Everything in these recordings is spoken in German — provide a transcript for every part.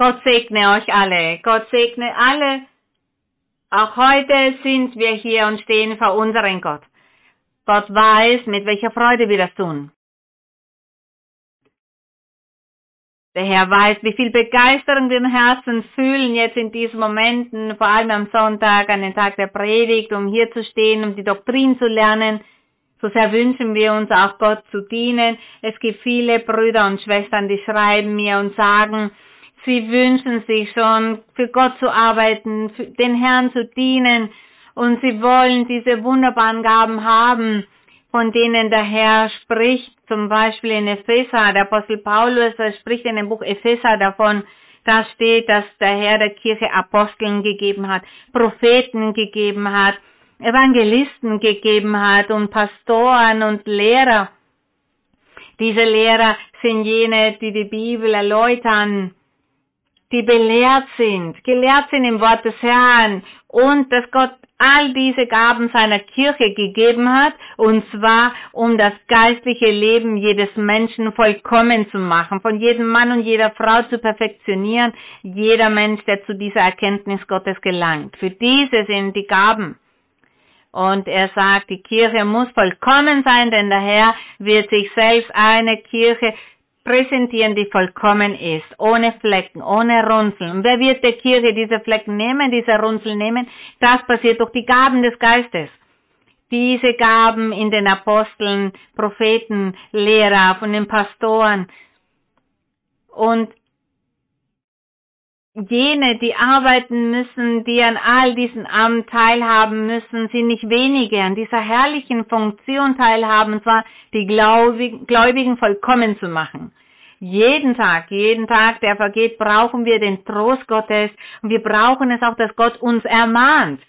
Gott segne euch alle. Gott segne alle. Auch heute sind wir hier und stehen vor unserem Gott. Gott weiß, mit welcher Freude wir das tun. Der Herr weiß, wie viel Begeisterung wir im Herzen fühlen jetzt in diesen Momenten, vor allem am Sonntag, an den Tag der Predigt, um hier zu stehen, um die Doktrin zu lernen. So sehr wünschen wir uns auch Gott zu dienen. Es gibt viele Brüder und Schwestern, die schreiben mir und sagen, sie wünschen sich schon, für Gott zu arbeiten, den Herrn zu dienen. Und sie wollen diese wunderbaren Gaben haben, von denen der Herr spricht zum Beispiel in Epheser, der Apostel Paulus spricht in dem Buch Epheser davon, da steht, dass der Herr der Kirche Aposteln gegeben hat, Propheten gegeben hat, Evangelisten gegeben hat und Pastoren und Lehrer. Diese Lehrer sind jene, die die Bibel erläutern, die belehrt sind, gelehrt sind im Wort des Herrn und dass Gott all diese Gaben seiner Kirche gegeben hat, und zwar um das geistliche Leben jedes Menschen vollkommen zu machen, von jedem Mann und jeder Frau zu perfektionieren, jeder Mensch, der zu dieser Erkenntnis Gottes gelangt. Für diese sind die Gaben. Und er sagt, die Kirche muss vollkommen sein, denn der Herr wird sich selbst eine Kirche präsentieren, die vollkommen ist, ohne Flecken, ohne Runzeln. Und wer wird der Kirche diese Flecken nehmen, diese Runzeln nehmen? Das passiert durch die Gaben des Geistes. Diese Gaben in den Aposteln, Propheten, Lehrer, von den Pastoren. Und jene, die arbeiten müssen, die an all diesen Amt teilhaben müssen, sind nicht wenige, an dieser herrlichen Funktion teilhaben, und zwar die Gläubigen vollkommen zu machen. Jeden Tag, jeden Tag, der vergeht, brauchen wir den Trost Gottes und wir brauchen es auch, dass Gott uns ermahnt.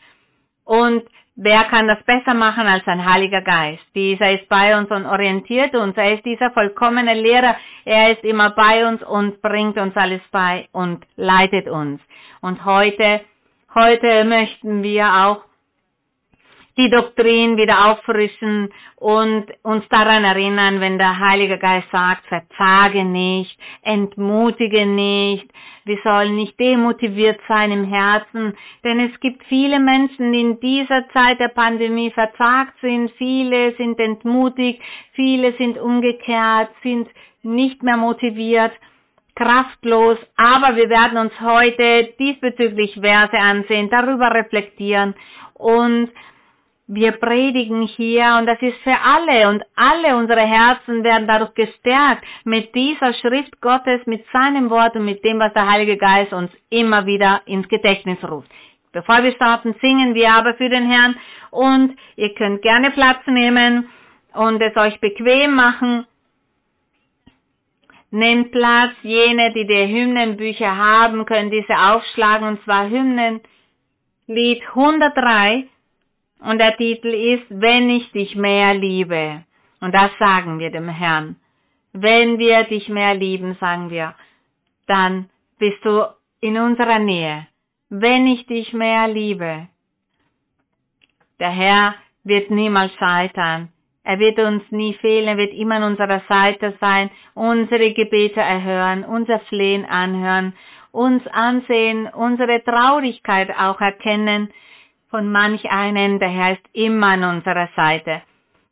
Und wer kann das besser machen als ein Heiliger Geist? Dieser ist bei uns und orientiert uns. Er ist dieser vollkommene Lehrer. Er ist immer bei uns und bringt uns alles bei und leitet uns. Und heute, heute möchten wir auch die Doktrin wieder auffrischen und uns daran erinnern, wenn der Heilige Geist sagt, verzage nicht, entmutige nicht, wir sollen nicht demotiviert sein im Herzen, denn es gibt viele Menschen, die in dieser Zeit der Pandemie verzagt sind, viele sind entmutigt, viele sind umgekehrt, sind nicht mehr motiviert, kraftlos, aber wir werden uns heute diesbezüglich Verse ansehen, darüber reflektieren und wir predigen hier und das ist für alle und alle unsere Herzen werden dadurch gestärkt mit dieser Schrift Gottes, mit seinem Wort und mit dem, was der Heilige Geist uns immer wieder ins Gedächtnis ruft. Bevor wir starten, singen wir aber für den Herrn und ihr könnt gerne Platz nehmen und es euch bequem machen. Nehmt Platz, jene, die die Hymnenbücher haben, können diese aufschlagen und zwar Hymnen Lied 103 und der Titel ist, wenn ich dich mehr liebe. Und das sagen wir dem Herrn. Wenn wir dich mehr lieben, sagen wir, dann bist du in unserer Nähe. Wenn ich dich mehr liebe. Der Herr wird niemals scheitern. Er wird uns nie fehlen, er wird immer an unserer Seite sein, unsere Gebete erhören, unser Flehen anhören, uns ansehen, unsere Traurigkeit auch erkennen, von manch einen, der Herr ist immer an unserer Seite.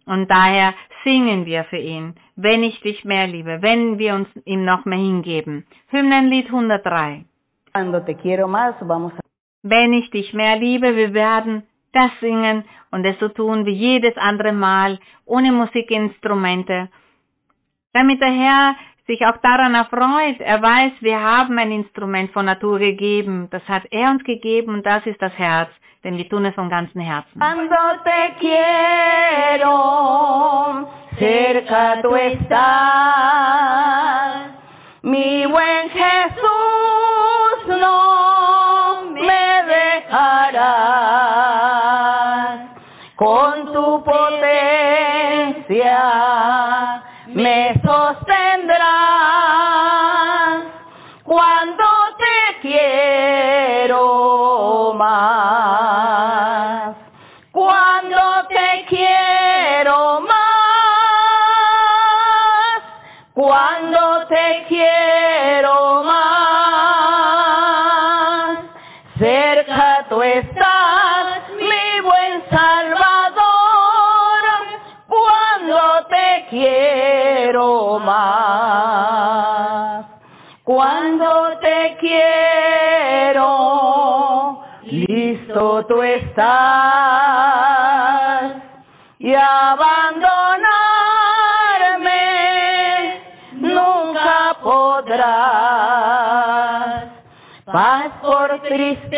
Und daher singen wir für ihn, wenn ich dich mehr liebe, wenn wir uns ihm noch mehr hingeben. Hymnenlied 103. Wenn ich dich mehr liebe, wir werden das singen und es so tun wie jedes andere Mal, ohne Musikinstrumente, damit der Herr sich auch daran erfreut. Er weiß, wir haben ein Instrument von Natur gegeben. Das hat er uns gegeben und das ist das Herz denn wir tun es von ganzem Herzen. Cuando te quiero, cerca tú estás, mi buen Jesús, listo tú estás y abandonarme nunca podrás. Paz por tristeza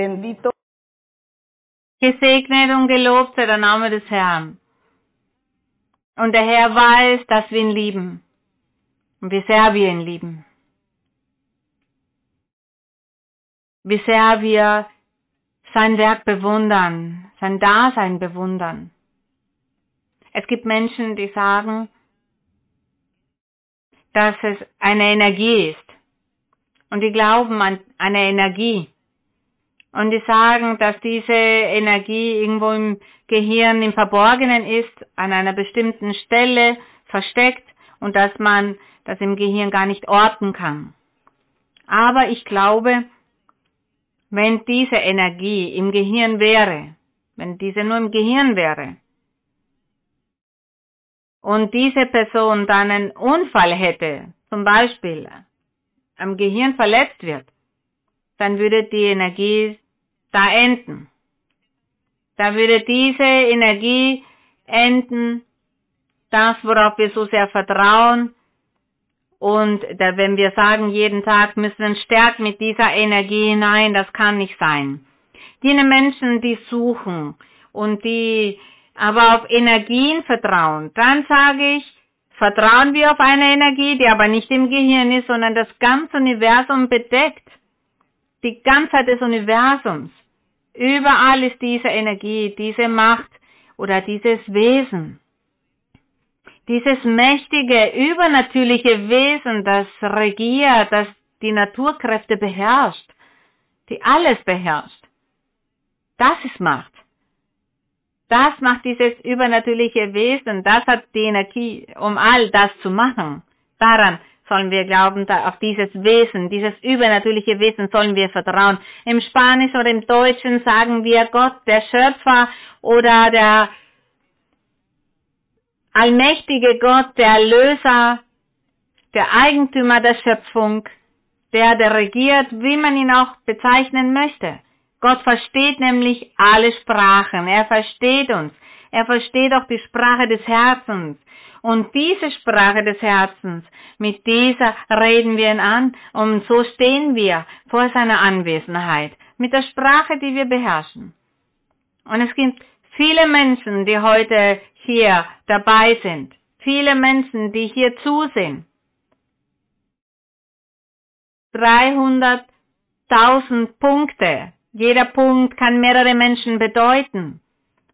Bendito. Gesegnet und gelobt sei der Name des Herrn. Und der Herr weiß, dass wir ihn lieben. Und wie sehr wir ihn lieben. Wie sehr wir sein Werk bewundern, sein Dasein bewundern. Es gibt Menschen, die sagen, dass es eine Energie ist. Und die glauben an eine Energie. Und die sagen, dass diese Energie irgendwo im Gehirn im Verborgenen ist, an einer bestimmten Stelle versteckt und dass man das im Gehirn gar nicht orten kann. Aber ich glaube, wenn diese Energie im Gehirn wäre, wenn diese nur im Gehirn wäre, und diese Person dann einen Unfall hätte, zum Beispiel am Gehirn verletzt wird, dann würde die Energie da enden. Da würde diese Energie enden, das, worauf wir so sehr vertrauen. Und da, wenn wir sagen, jeden Tag müssen wir stärken mit dieser Energie, nein, das kann nicht sein. Die Menschen, die suchen und die aber auf Energien vertrauen, dann sage ich, vertrauen wir auf eine Energie, die aber nicht im Gehirn ist, sondern das ganze Universum bedeckt. Die Ganzheit des Universums. Überall ist diese Energie, diese Macht oder dieses Wesen. Dieses mächtige, übernatürliche Wesen, das regiert, das die Naturkräfte beherrscht, die alles beherrscht. Das ist Macht. Das macht dieses übernatürliche Wesen, das hat die Energie, um all das zu machen. Daran sollen wir glauben, da auf dieses Wesen, dieses übernatürliche Wesen sollen wir vertrauen. Im Spanischen oder im Deutschen sagen wir Gott, der Schöpfer oder der allmächtige Gott, der Erlöser, der Eigentümer der Schöpfung, der, der regiert, wie man ihn auch bezeichnen möchte. Gott versteht nämlich alle Sprachen. Er versteht uns. Er versteht auch die Sprache des Herzens. Und diese Sprache des Herzens, mit dieser reden wir ihn an und so stehen wir vor seiner Anwesenheit, mit der Sprache, die wir beherrschen. Und es gibt viele Menschen, die heute hier dabei sind, viele Menschen, die hier zusehen. 300.000 Punkte. Jeder Punkt kann mehrere Menschen bedeuten.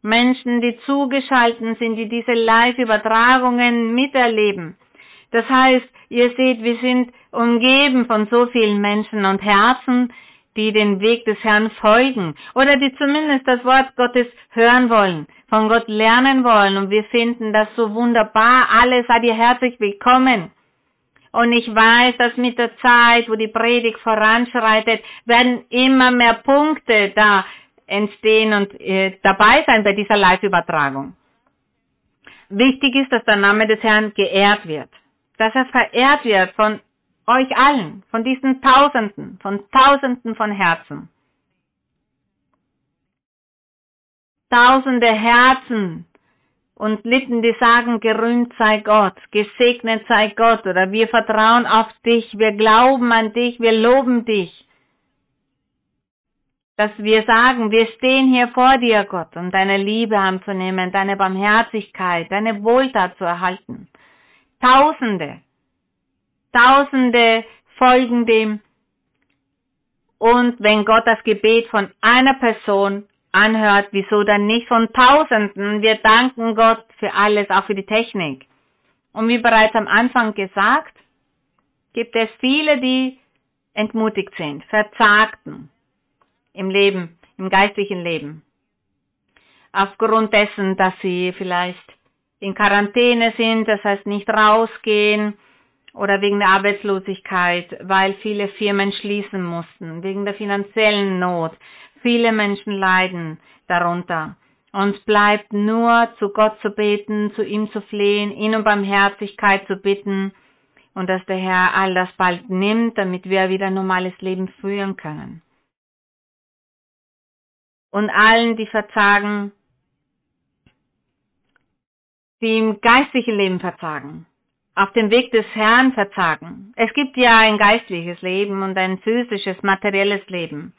Menschen, die zugeschalten sind, die diese Live-Übertragungen miterleben. Das heißt, ihr seht, wir sind umgeben von so vielen Menschen und Herzen, die den Weg des Herrn folgen oder die zumindest das Wort Gottes hören wollen, von Gott lernen wollen und wir finden das so wunderbar. Alle seid ihr herzlich willkommen. Und ich weiß, dass mit der Zeit, wo die Predigt voranschreitet, werden immer mehr Punkte da entstehen und äh, dabei sein bei dieser Live-Übertragung. Wichtig ist, dass der Name des Herrn geehrt wird, dass er verehrt wird von euch allen, von diesen Tausenden, von Tausenden von Herzen. Tausende Herzen und Lippen, die sagen, gerühmt sei Gott, gesegnet sei Gott oder wir vertrauen auf dich, wir glauben an dich, wir loben dich dass wir sagen, wir stehen hier vor dir, Gott, um deine Liebe anzunehmen, deine Barmherzigkeit, deine Wohltat zu erhalten. Tausende, Tausende folgen dem. Und wenn Gott das Gebet von einer Person anhört, wieso dann nicht von Tausenden? Wir danken Gott für alles, auch für die Technik. Und wie bereits am Anfang gesagt, gibt es viele, die entmutigt sind, verzagten, im Leben, im geistlichen Leben. Aufgrund dessen, dass sie vielleicht in Quarantäne sind, das heißt nicht rausgehen oder wegen der Arbeitslosigkeit, weil viele Firmen schließen mussten, wegen der finanziellen Not. Viele Menschen leiden darunter. Uns bleibt nur zu Gott zu beten, zu ihm zu flehen, ihn um Barmherzigkeit zu bitten und dass der Herr all das bald nimmt, damit wir wieder ein normales Leben führen können und allen, die verzagen, die im geistlichen Leben verzagen, auf dem Weg des Herrn verzagen. Es gibt ja ein geistliches Leben und ein physisches, materielles Leben.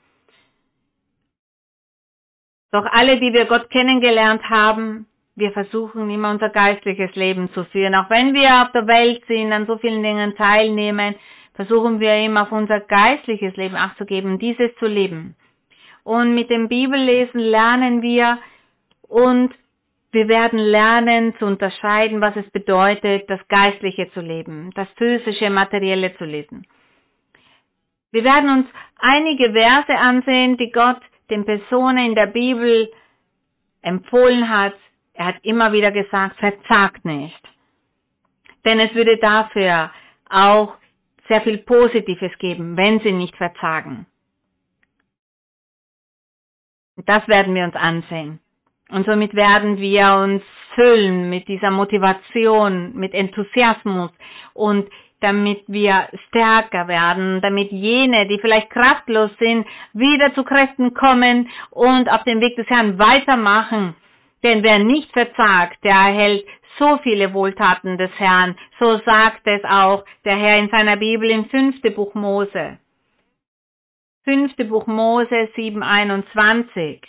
Doch alle, die wir Gott kennengelernt haben, wir versuchen immer unser geistliches Leben zu führen. Auch wenn wir auf der Welt sind, an so vielen Dingen teilnehmen, versuchen wir immer auf unser geistliches Leben Acht zu geben, dieses zu leben. Und mit dem Bibellesen lernen wir und wir werden lernen zu unterscheiden, was es bedeutet, das Geistliche zu leben, das physische, materielle zu lesen. Wir werden uns einige Verse ansehen, die Gott den Personen in der Bibel empfohlen hat. Er hat immer wieder gesagt, verzagt nicht. Denn es würde dafür auch sehr viel Positives geben, wenn sie nicht verzagen. Das werden wir uns ansehen. Und somit werden wir uns füllen mit dieser Motivation, mit Enthusiasmus und damit wir stärker werden, damit jene, die vielleicht kraftlos sind, wieder zu Kräften kommen und auf dem Weg des Herrn weitermachen. Denn wer nicht verzagt, der erhält so viele Wohltaten des Herrn. So sagt es auch der Herr in seiner Bibel im fünften Buch Mose. Fünfte Buch Mose 721.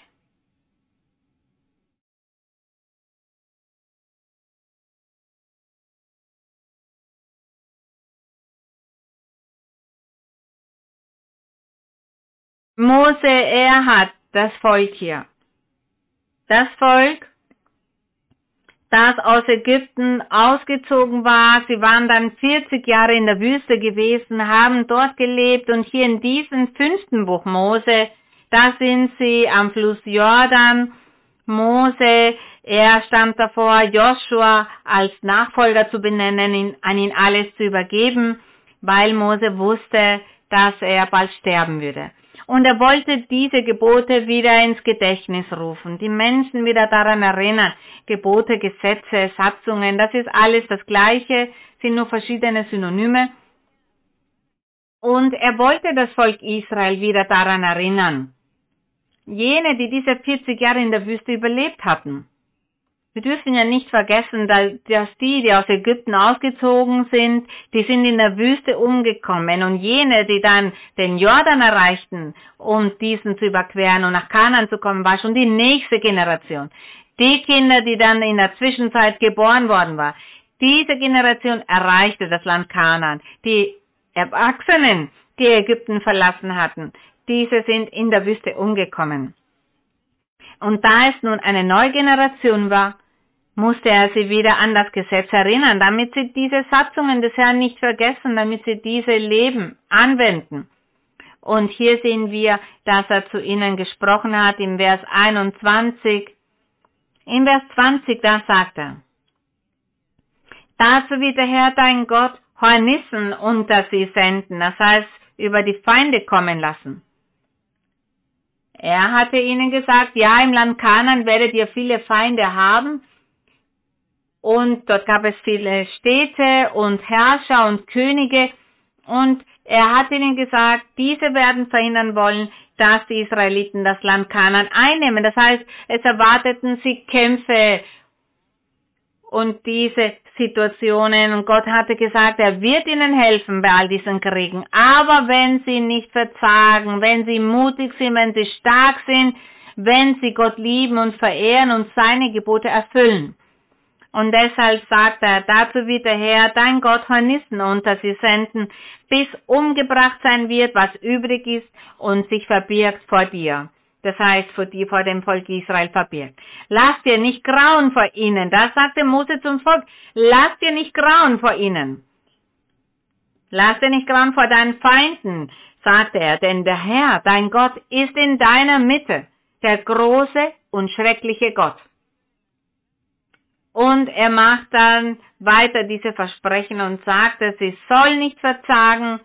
Mose, er hat das Volk hier. Das Volk, das aus Ägypten ausgezogen war. Sie waren dann 40 Jahre in der Wüste gewesen, haben dort gelebt und hier in diesem fünften Buch Mose, da sind sie am Fluss Jordan. Mose, er stand davor, Joshua als Nachfolger zu benennen, an ihn alles zu übergeben. weil Mose wusste, dass er bald sterben würde. Und er wollte diese Gebote wieder ins Gedächtnis rufen, die Menschen wieder daran erinnern. Gebote, Gesetze, Satzungen, das ist alles das Gleiche, sind nur verschiedene Synonyme. Und er wollte das Volk Israel wieder daran erinnern. Jene, die diese 40 Jahre in der Wüste überlebt hatten. Wir dürfen ja nicht vergessen, dass die, die aus Ägypten ausgezogen sind, die sind in der Wüste umgekommen und jene, die dann den Jordan erreichten, um diesen zu überqueren und nach Kanan zu kommen, war schon die nächste Generation. Die Kinder, die dann in der Zwischenzeit geboren worden war, diese Generation erreichte das Land Kanan. Die Erwachsenen, die Ägypten verlassen hatten, diese sind in der Wüste umgekommen. Und da es nun eine neue Generation war, musste er sie wieder an das Gesetz erinnern, damit sie diese Satzungen des Herrn nicht vergessen, damit sie diese leben, anwenden. Und hier sehen wir, dass er zu ihnen gesprochen hat im Vers 21. In Vers 20, da sagt er, Dazu wird der Herr dein Gott Hornissen unter sie senden, das heißt über die Feinde kommen lassen. Er hatte ihnen gesagt, ja, im Land Kanan werdet ihr viele Feinde haben, und dort gab es viele Städte und Herrscher und Könige und er hat ihnen gesagt, diese werden verhindern wollen, dass die Israeliten das Land Kanan einnehmen. Das heißt, es erwarteten sie Kämpfe und diese Situationen und Gott hatte gesagt, er wird ihnen helfen bei all diesen Kriegen. Aber wenn sie nicht verzagen, wenn sie mutig sind, wenn sie stark sind, wenn sie Gott lieben und verehren und seine Gebote erfüllen. Und deshalb sagt er, dazu wird der Herr, dein Gott, Hornissen unter sie senden, bis umgebracht sein wird, was übrig ist und sich verbirgt vor dir. Das heißt, vor dir, vor dem Volk Israel verbirgt. Lass dir nicht grauen vor ihnen. Das sagte Mose zum Volk. Lass dir nicht grauen vor ihnen. Lass dir nicht grauen vor deinen Feinden, sagte er, denn der Herr, dein Gott, ist in deiner Mitte, der große und schreckliche Gott. Und er macht dann weiter diese Versprechen und sagt, dass sie soll nicht verzagen,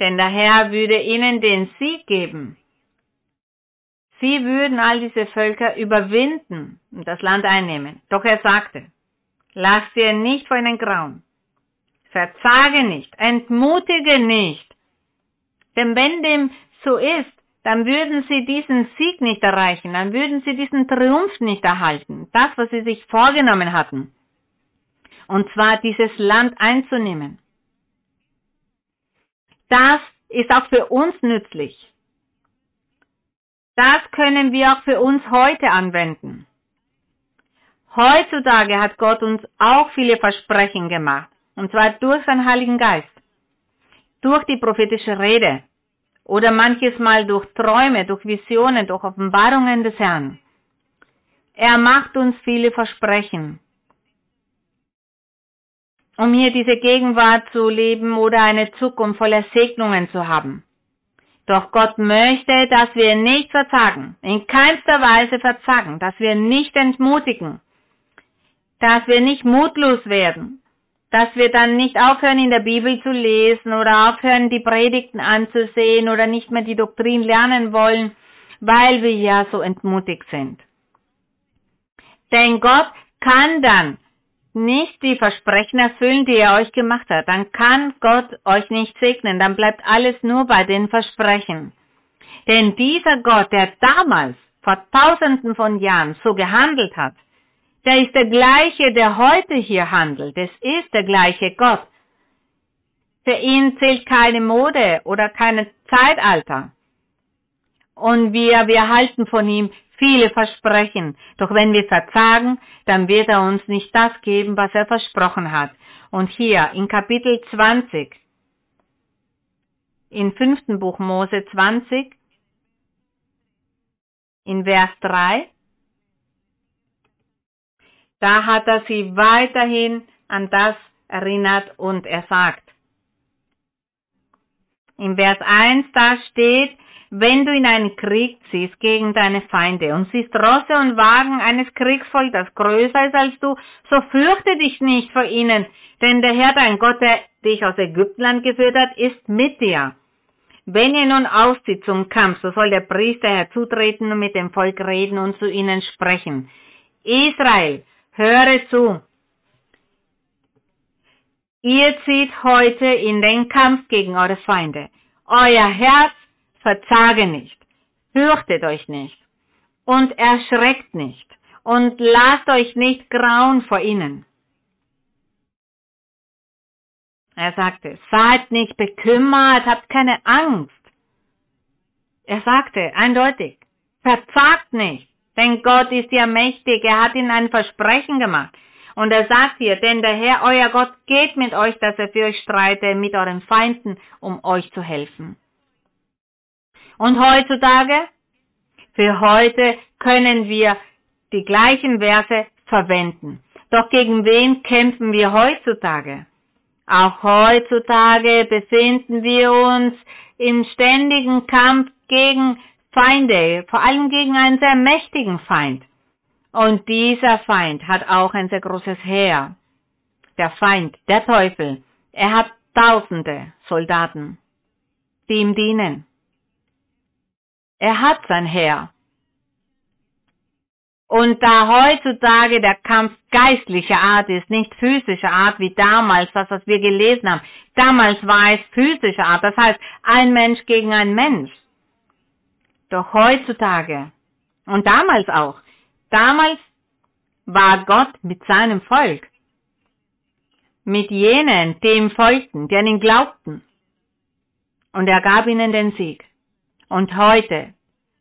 denn der Herr würde ihnen den Sieg geben. Sie würden all diese Völker überwinden und das Land einnehmen. Doch er sagte, lass dir nicht vor ihnen grauen. Verzage nicht, entmutige nicht. Denn wenn dem so ist, dann würden sie diesen Sieg nicht erreichen, dann würden sie diesen Triumph nicht erhalten, das, was sie sich vorgenommen hatten. Und zwar dieses Land einzunehmen. Das ist auch für uns nützlich. Das können wir auch für uns heute anwenden. Heutzutage hat Gott uns auch viele Versprechen gemacht, und zwar durch seinen Heiligen Geist, durch die prophetische Rede, oder manches Mal durch Träume, durch Visionen, durch Offenbarungen des Herrn. Er macht uns viele Versprechen, um hier diese Gegenwart zu leben oder eine Zukunft voller Segnungen zu haben. Doch Gott möchte, dass wir nicht verzagen, in keinster Weise verzagen, dass wir nicht entmutigen, dass wir nicht mutlos werden, dass wir dann nicht aufhören, in der Bibel zu lesen oder aufhören, die Predigten anzusehen oder nicht mehr die Doktrin lernen wollen, weil wir ja so entmutigt sind. Denn Gott kann dann nicht die Versprechen erfüllen, die er euch gemacht hat. Dann kann Gott euch nicht segnen. Dann bleibt alles nur bei den Versprechen. Denn dieser Gott, der damals vor tausenden von Jahren so gehandelt hat, der ist der gleiche, der heute hier handelt. Es ist der gleiche Gott. Für ihn zählt keine Mode oder kein Zeitalter. Und wir, wir halten von ihm viele Versprechen. Doch wenn wir verzagen, dann wird er uns nicht das geben, was er versprochen hat. Und hier in Kapitel 20, im fünften Buch Mose 20, in Vers 3, da hat er sie weiterhin an das erinnert und er sagt. Im Vers 1 da steht, wenn du in einen Krieg ziehst gegen deine Feinde und siehst Rosse und Wagen eines Kriegsvolks, das größer ist als du, so fürchte dich nicht vor ihnen, denn der Herr, dein Gott, der dich aus Ägyptenland geführt hat, ist mit dir. Wenn ihr nun auszieht zum Kampf, so soll der Priester herzutreten und mit dem Volk reden und zu ihnen sprechen. Israel, höre zu. Ihr zieht heute in den Kampf gegen eure Feinde. Euer Herz verzage nicht, fürchtet euch nicht und erschreckt nicht und lasst euch nicht grauen vor ihnen. Er sagte, seid nicht bekümmert, habt keine Angst. Er sagte eindeutig, verzagt nicht, denn Gott ist ja mächtig, er hat ihnen ein Versprechen gemacht. Und er sagt hier, denn der Herr, euer Gott, geht mit euch, dass er für euch streite, mit euren Feinden, um euch zu helfen. Und heutzutage, für heute können wir die gleichen Verse verwenden. Doch gegen wen kämpfen wir heutzutage? Auch heutzutage befinden wir uns im ständigen Kampf gegen Feinde, vor allem gegen einen sehr mächtigen Feind. Und dieser Feind hat auch ein sehr großes Heer. Der Feind, der Teufel, er hat tausende Soldaten, die ihm dienen. Er hat sein Heer. Und da heutzutage der Kampf geistlicher Art ist, nicht physischer Art wie damals, das was wir gelesen haben. Damals war es physischer Art, das heißt ein Mensch gegen ein Mensch. Doch heutzutage und damals auch, damals war Gott mit seinem Volk, mit jenen, die ihm folgten, die an ihn glaubten. Und er gab ihnen den Sieg. Und heute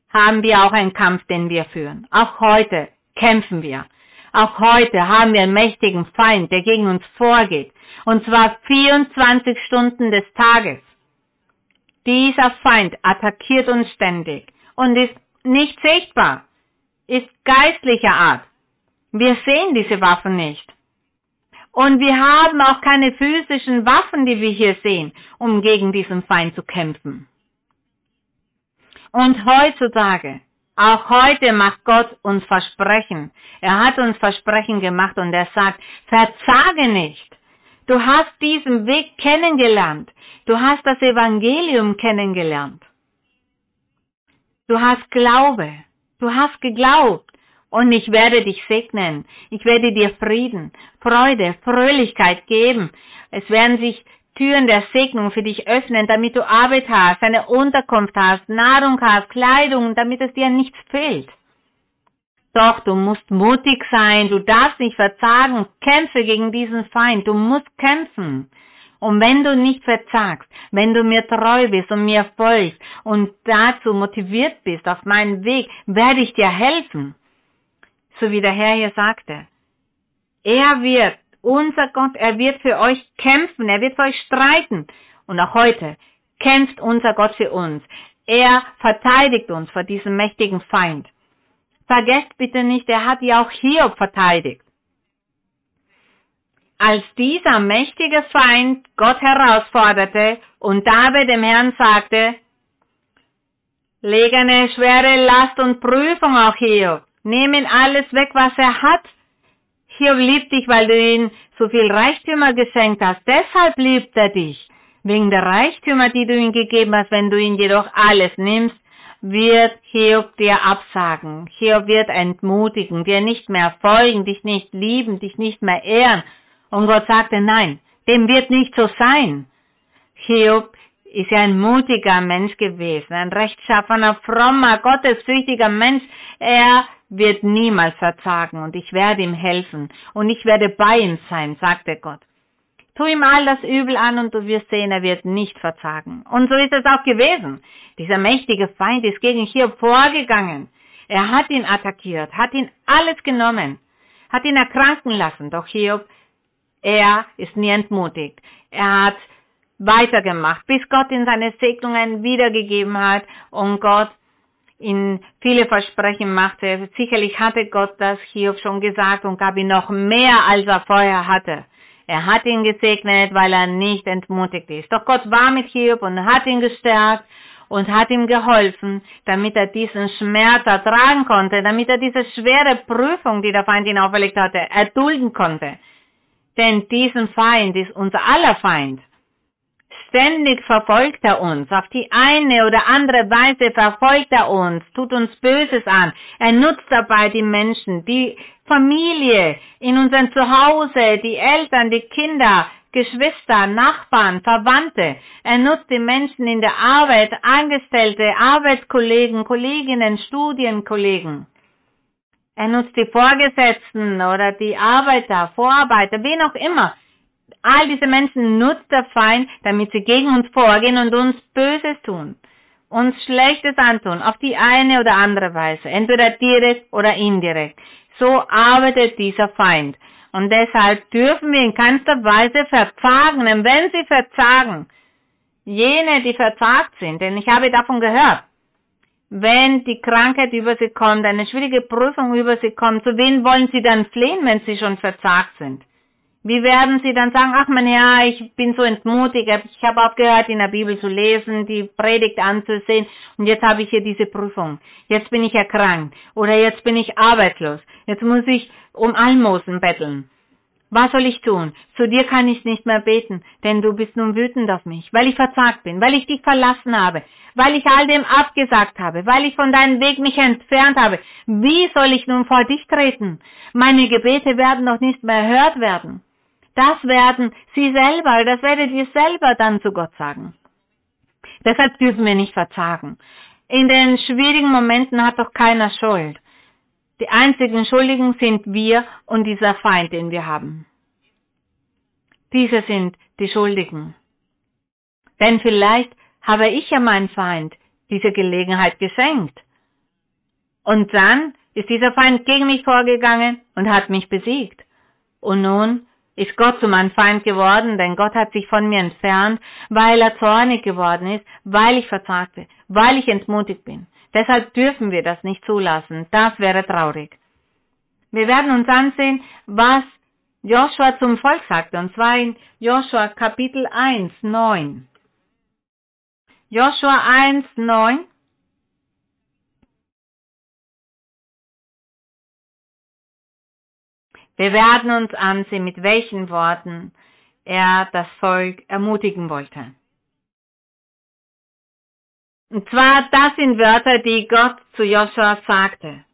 haben wir auch einen Kampf, den wir führen. Auch heute kämpfen wir. Auch heute haben wir einen mächtigen Feind, der gegen uns vorgeht. Und zwar 24 Stunden des Tages. Dieser Feind attackiert uns ständig und ist nicht sichtbar, ist geistlicher Art. Wir sehen diese Waffen nicht. Und wir haben auch keine physischen Waffen, die wir hier sehen, um gegen diesen Feind zu kämpfen. Und heutzutage, auch heute macht Gott uns Versprechen. Er hat uns Versprechen gemacht und er sagt, verzage nicht. Du hast diesen Weg kennengelernt. Du hast das Evangelium kennengelernt. Du hast Glaube. Du hast geglaubt. Und ich werde dich segnen. Ich werde dir Frieden, Freude, Fröhlichkeit geben. Es werden sich Türen der Segnung für dich öffnen, damit du Arbeit hast, eine Unterkunft hast, Nahrung hast, Kleidung, damit es dir nichts fehlt. Doch du musst mutig sein, du darfst nicht verzagen, kämpfe gegen diesen Feind, du musst kämpfen. Und wenn du nicht verzagst, wenn du mir treu bist und mir folgst und dazu motiviert bist auf meinem Weg, werde ich dir helfen. So wie der Herr hier sagte. Er wird unser Gott, er wird für euch kämpfen, er wird für euch streiten. Und auch heute kämpft unser Gott für uns. Er verteidigt uns vor diesem mächtigen Feind. Vergesst bitte nicht, er hat ja auch Hiob verteidigt. Als dieser mächtige Feind Gott herausforderte und David dem Herrn sagte, leg eine schwere Last und Prüfung auf Hiob, ihn alles weg, was er hat, Hiob liebt dich, weil du ihm so viel Reichtümer geschenkt hast. Deshalb liebt er dich. Wegen der Reichtümer, die du ihm gegeben hast, wenn du ihn jedoch alles nimmst, wird Hiob dir absagen. Hiob wird entmutigen, dir nicht mehr folgen, dich nicht lieben, dich nicht mehr ehren. Und Gott sagte, nein, dem wird nicht so sein. Hiob ist ja ein mutiger Mensch gewesen, ein rechtschaffener, frommer, gottesfürchtiger Mensch. Er wird niemals verzagen und ich werde ihm helfen und ich werde bei ihm sein, sagte Gott. Tu ihm all das Übel an und du wirst sehen, er wird nicht verzagen. Und so ist es auch gewesen. Dieser mächtige Feind ist gegen Hiob vorgegangen. Er hat ihn attackiert, hat ihn alles genommen, hat ihn erkranken lassen. Doch Hiob, er ist nie entmutigt. Er hat weitergemacht, bis Gott ihm seine Segnungen wiedergegeben hat und Gott ihn viele Versprechen machte. Sicherlich hatte Gott das Hiob schon gesagt und gab ihm noch mehr, als er vorher hatte. Er hat ihn gesegnet, weil er nicht entmutigt ist. Doch Gott war mit Hiob und hat ihn gestärkt und hat ihm geholfen, damit er diesen Schmerz ertragen konnte, damit er diese schwere Prüfung, die der Feind ihn auferlegt hatte, erdulden konnte. Denn diesen Feind ist unser aller Feind. Ständig verfolgt er uns. Auf die eine oder andere Weise verfolgt er uns, tut uns Böses an. Er nutzt dabei die Menschen, die Familie, in unserem Zuhause, die Eltern, die Kinder, Geschwister, Nachbarn, Verwandte. Er nutzt die Menschen in der Arbeit, Angestellte, Arbeitskollegen, Kolleginnen, Studienkollegen. Er nutzt die Vorgesetzten oder die Arbeiter, Vorarbeiter, wen auch immer. All diese Menschen nutzt der Feind, damit sie gegen uns vorgehen und uns Böses tun, uns Schlechtes antun, auf die eine oder andere Weise, entweder direkt oder indirekt. So arbeitet dieser Feind. Und deshalb dürfen wir in keinster Weise verzagen, denn wenn sie verzagen, jene, die verzagt sind, denn ich habe davon gehört, wenn die Krankheit über sie kommt, eine schwierige Prüfung über sie kommt, zu wen wollen sie dann fliehen, wenn sie schon verzagt sind? Wie werden sie dann sagen, ach mein Herr, ich bin so entmutigt, ich habe aufgehört, in der Bibel zu lesen, die Predigt anzusehen und jetzt habe ich hier diese Prüfung. Jetzt bin ich erkrankt oder jetzt bin ich arbeitslos. Jetzt muss ich um Almosen betteln. Was soll ich tun? Zu dir kann ich nicht mehr beten, denn du bist nun wütend auf mich, weil ich verzagt bin, weil ich dich verlassen habe, weil ich all dem abgesagt habe, weil ich von deinem Weg mich entfernt habe. Wie soll ich nun vor dich treten? Meine Gebete werden doch nicht mehr erhört werden. Das werden Sie selber, das werdet ihr selber dann zu Gott sagen. Deshalb dürfen wir nicht verzagen. In den schwierigen Momenten hat doch keiner Schuld. Die einzigen Schuldigen sind wir und dieser Feind, den wir haben. Diese sind die Schuldigen. Denn vielleicht habe ich ja meinen Feind diese Gelegenheit geschenkt. Und dann ist dieser Feind gegen mich vorgegangen und hat mich besiegt. Und nun ist Gott zu meinem Feind geworden, denn Gott hat sich von mir entfernt, weil er zornig geworden ist, weil ich verzagte, weil ich entmutigt bin. Deshalb dürfen wir das nicht zulassen. Das wäre traurig. Wir werden uns ansehen, was Joshua zum Volk sagte, und zwar in Joshua Kapitel 1, 9. Joshua 1, 9. Wir werden uns ansehen, mit welchen Worten er das Volk ermutigen wollte. Und zwar, das sind Wörter, die Gott zu Joshua sagte,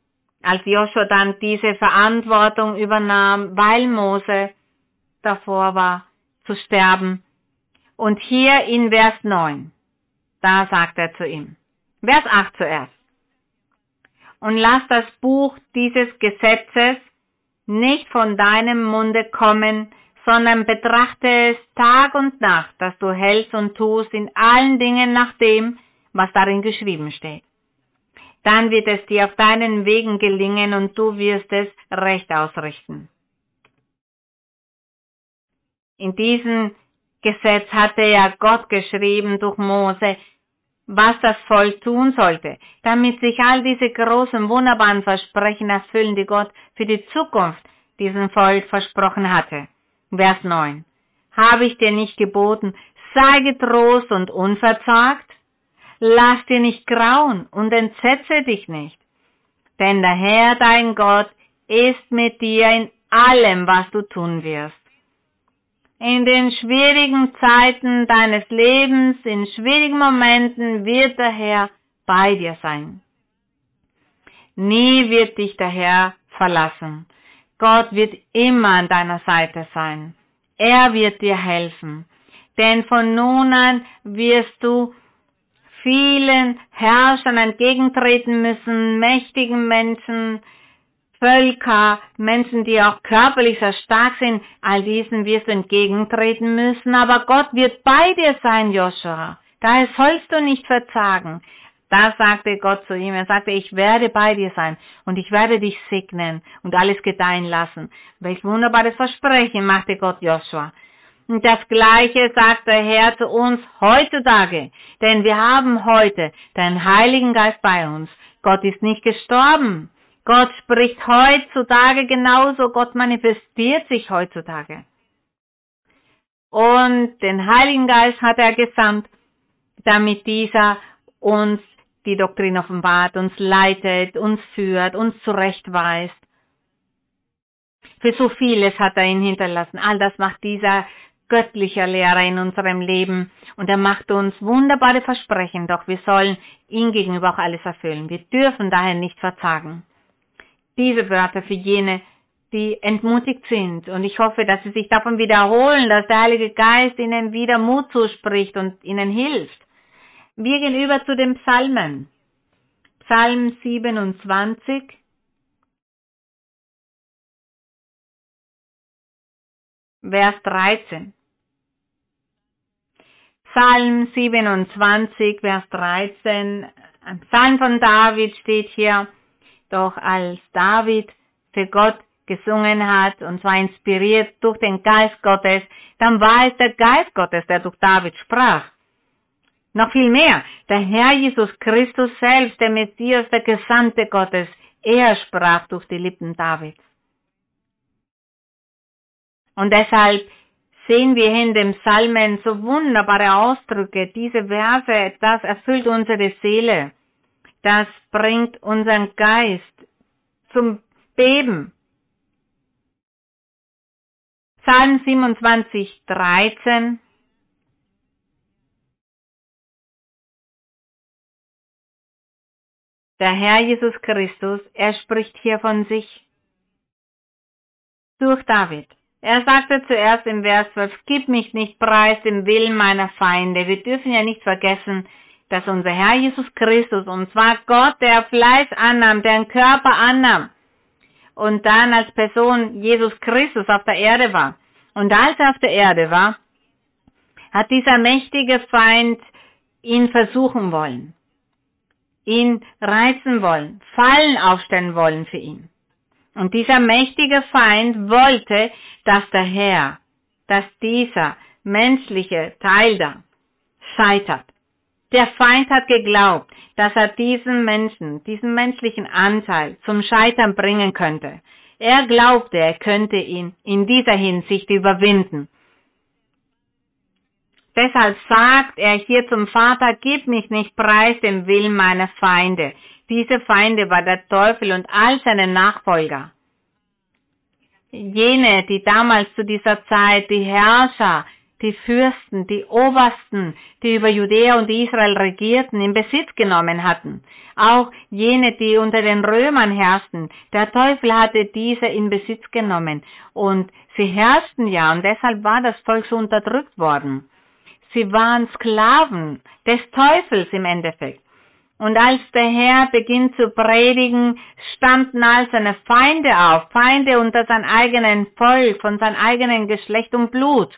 als Joshua dann diese Verantwortung übernahm, weil Mose davor war zu sterben. Und hier in Vers 9, da sagt er zu ihm, Vers 8 zuerst. Und lass das Buch dieses Gesetzes nicht von deinem Munde kommen, sondern betrachte es Tag und Nacht, dass du hältst und tust in allen Dingen nach dem, was darin geschrieben steht. Dann wird es dir auf deinen Wegen gelingen und du wirst es recht ausrichten. In diesem Gesetz hatte ja Gott geschrieben durch Mose, was das Volk tun sollte, damit sich all diese großen, wunderbaren Versprechen erfüllen, die Gott für die Zukunft diesem Volk versprochen hatte. Vers 9. Habe ich dir nicht geboten, sei getrost und unverzagt? Lass dir nicht grauen und entsetze dich nicht. Denn der Herr dein Gott ist mit dir in allem, was du tun wirst in den schwierigen Zeiten deines Lebens, in schwierigen Momenten wird der Herr bei dir sein. Nie wird dich der Herr verlassen. Gott wird immer an deiner Seite sein. Er wird dir helfen. Denn von nun an wirst du vielen Herrschern entgegentreten müssen, mächtigen Menschen, Völker, Menschen, die auch körperlich sehr stark sind, all diesen wirst du entgegentreten müssen, aber Gott wird bei dir sein, Joshua. Daher sollst du nicht verzagen. Da sagte Gott zu ihm, er sagte, ich werde bei dir sein und ich werde dich segnen und alles gedeihen lassen. Welch wunderbares Versprechen machte Gott Joshua. Und das Gleiche sagt der Herr zu uns heutzutage, denn wir haben heute den Heiligen Geist bei uns. Gott ist nicht gestorben. Gott spricht heutzutage genauso, Gott manifestiert sich heutzutage. Und den Heiligen Geist hat er gesandt, damit dieser uns die Doktrin offenbart, uns leitet, uns führt, uns zurechtweist. Für so vieles hat er ihn hinterlassen. All das macht dieser göttliche Lehrer in unserem Leben und er macht uns wunderbare Versprechen, doch wir sollen ihm gegenüber auch alles erfüllen. Wir dürfen daher nicht verzagen. Diese Wörter für jene, die entmutigt sind und ich hoffe, dass sie sich davon wiederholen, dass der Heilige Geist ihnen wieder Mut zuspricht und ihnen hilft. Wir gehen über zu den Psalmen. Psalm 27. Vers 13. Psalm 27, Vers 13. Ein Psalm von David steht hier. Doch als David für Gott gesungen hat, und zwar inspiriert durch den Geist Gottes, dann war es der Geist Gottes, der durch David sprach. Noch viel mehr, der Herr Jesus Christus selbst, der Messias, der Gesandte Gottes, er sprach durch die Lippen Davids. Und deshalb sehen wir in dem Psalmen so wunderbare Ausdrücke, diese Verse, das erfüllt unsere Seele, das bringt unseren Geist zum Beben. Psalm 27, 13 Der Herr Jesus Christus, er spricht hier von sich durch David. Er sagte zuerst im Vers 12, gib mich nicht preis dem Willen meiner Feinde. Wir dürfen ja nicht vergessen, dass unser Herr Jesus Christus, und zwar Gott, der Fleisch annahm, der einen Körper annahm, und dann als Person Jesus Christus auf der Erde war. Und als er auf der Erde war, hat dieser mächtige Feind ihn versuchen wollen ihn reizen wollen, Fallen aufstellen wollen für ihn. Und dieser mächtige Feind wollte, dass der Herr, dass dieser menschliche Teil da scheitert. Der Feind hat geglaubt, dass er diesen Menschen, diesen menschlichen Anteil zum Scheitern bringen könnte. Er glaubte, er könnte ihn in dieser Hinsicht überwinden. Deshalb sagt er hier zum Vater, gib mich nicht preis dem Willen meiner Feinde. Diese Feinde war der Teufel und all seine Nachfolger. Jene, die damals zu dieser Zeit die Herrscher, die Fürsten, die Obersten, die über Judäa und Israel regierten, in Besitz genommen hatten. Auch jene, die unter den Römern herrschten. Der Teufel hatte diese in Besitz genommen. Und sie herrschten ja, und deshalb war das Volk so unterdrückt worden. Sie waren Sklaven des Teufels im Endeffekt. Und als der Herr beginnt zu predigen, standen all seine Feinde auf, Feinde unter sein eigenen Volk, von seinem eigenen Geschlecht und Blut.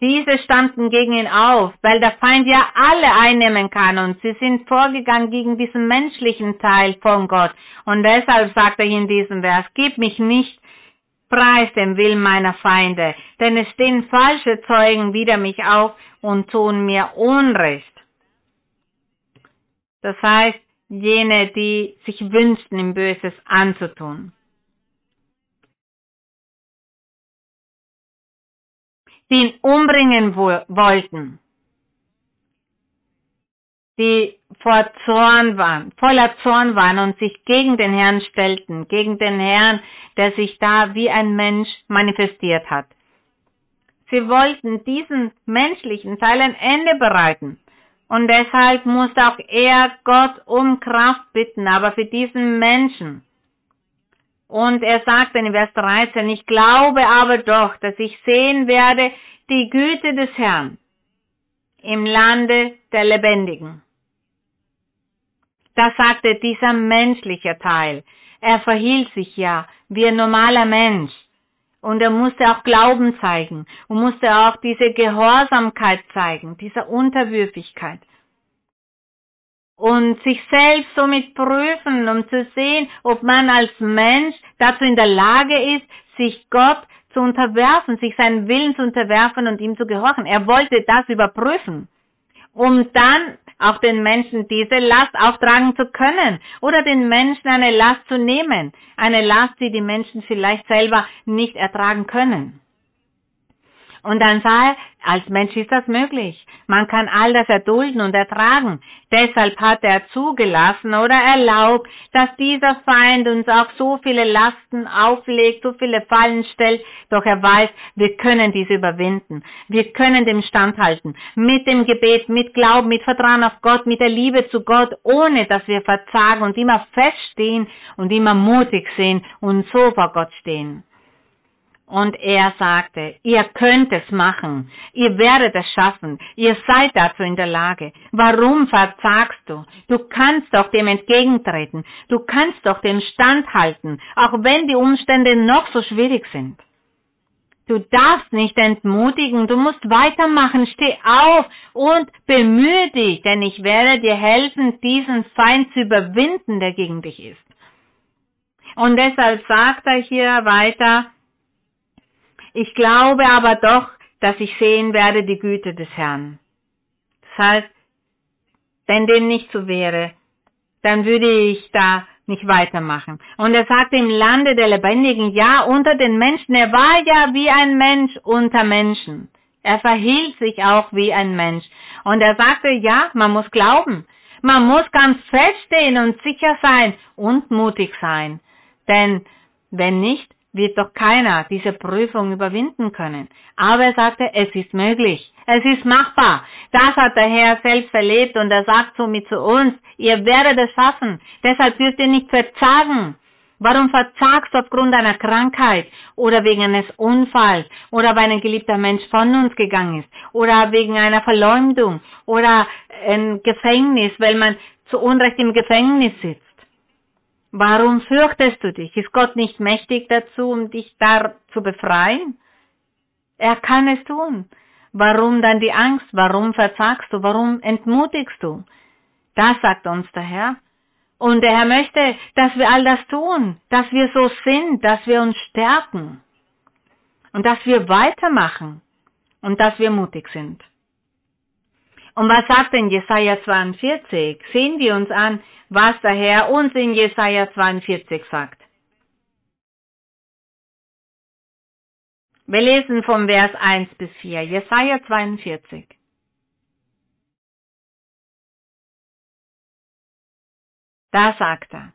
Diese standen gegen ihn auf, weil der Feind ja alle einnehmen kann und sie sind vorgegangen gegen diesen menschlichen Teil von Gott. Und deshalb sagt er in diesem Vers, gib mich nicht preis den Willen meiner Feinde, denn es stehen falsche Zeugen wider mich auf und tun mir Unrecht. Das heißt, jene, die sich wünschten, ihm Böses anzutun. Die ihn umbringen wollten die vor Zorn waren, voller Zorn waren und sich gegen den Herrn stellten, gegen den Herrn, der sich da wie ein Mensch manifestiert hat. Sie wollten diesen menschlichen Teil ein Ende bereiten. Und deshalb musste auch er Gott um Kraft bitten, aber für diesen Menschen. Und er sagte in Vers 13, ich glaube aber doch, dass ich sehen werde die Güte des Herrn im Lande der Lebendigen. Da sagte dieser menschliche Teil. Er verhielt sich ja wie ein normaler Mensch. Und er musste auch Glauben zeigen und musste auch diese Gehorsamkeit zeigen, diese Unterwürfigkeit. Und sich selbst somit prüfen, um zu sehen, ob man als Mensch dazu in der Lage ist, sich Gott zu unterwerfen, sich seinen Willen zu unterwerfen und ihm zu gehorchen. Er wollte das überprüfen, um dann auch den Menschen diese Last auftragen zu können oder den Menschen eine Last zu nehmen, eine Last, die die Menschen vielleicht selber nicht ertragen können. Und dann sah er, als Mensch ist das möglich. Man kann all das erdulden und ertragen. Deshalb hat er zugelassen oder erlaubt, dass dieser Feind uns auch so viele Lasten auflegt, so viele Fallen stellt. Doch er weiß, wir können diese überwinden. Wir können dem standhalten. Mit dem Gebet, mit Glauben, mit Vertrauen auf Gott, mit der Liebe zu Gott, ohne dass wir verzagen und immer feststehen und immer mutig sind und so vor Gott stehen. Und er sagte, ihr könnt es machen, ihr werdet es schaffen, ihr seid dazu in der Lage. Warum verzagst du? Du kannst doch dem entgegentreten, du kannst doch den Stand halten, auch wenn die Umstände noch so schwierig sind. Du darfst nicht entmutigen, du musst weitermachen, steh auf und bemühe dich, denn ich werde dir helfen, diesen Feind zu überwinden, der gegen dich ist. Und deshalb sagt er hier weiter, ich glaube aber doch, dass ich sehen werde die Güte des Herrn. Das heißt, wenn dem nicht so wäre, dann würde ich da nicht weitermachen. Und er sagte im Lande der Lebendigen, ja, unter den Menschen. Er war ja wie ein Mensch unter Menschen. Er verhielt sich auch wie ein Mensch. Und er sagte, ja, man muss glauben. Man muss ganz feststehen und sicher sein und mutig sein. Denn wenn nicht, wird doch keiner diese Prüfung überwinden können. Aber er sagte, es ist möglich. Es ist machbar. Das hat der Herr selbst erlebt und er sagt somit zu uns, ihr werdet es schaffen. Deshalb dürft ihr nicht verzagen. Warum verzagst du aufgrund einer Krankheit oder wegen eines Unfalls oder weil ein geliebter Mensch von uns gegangen ist oder wegen einer Verleumdung oder ein Gefängnis, weil man zu Unrecht im Gefängnis sitzt? Warum fürchtest du dich? Ist Gott nicht mächtig dazu, um dich da zu befreien? Er kann es tun. Warum dann die Angst? Warum verzagst du? Warum entmutigst du? Das sagt uns der Herr. Und der Herr möchte, dass wir all das tun, dass wir so sind, dass wir uns stärken und dass wir weitermachen und dass wir mutig sind. Und was sagt denn Jesaja 42? Sehen wir uns an, was der Herr uns in Jesaja 42 sagt. Wir lesen vom Vers 1 bis 4, Jesaja 42. Da sagt er,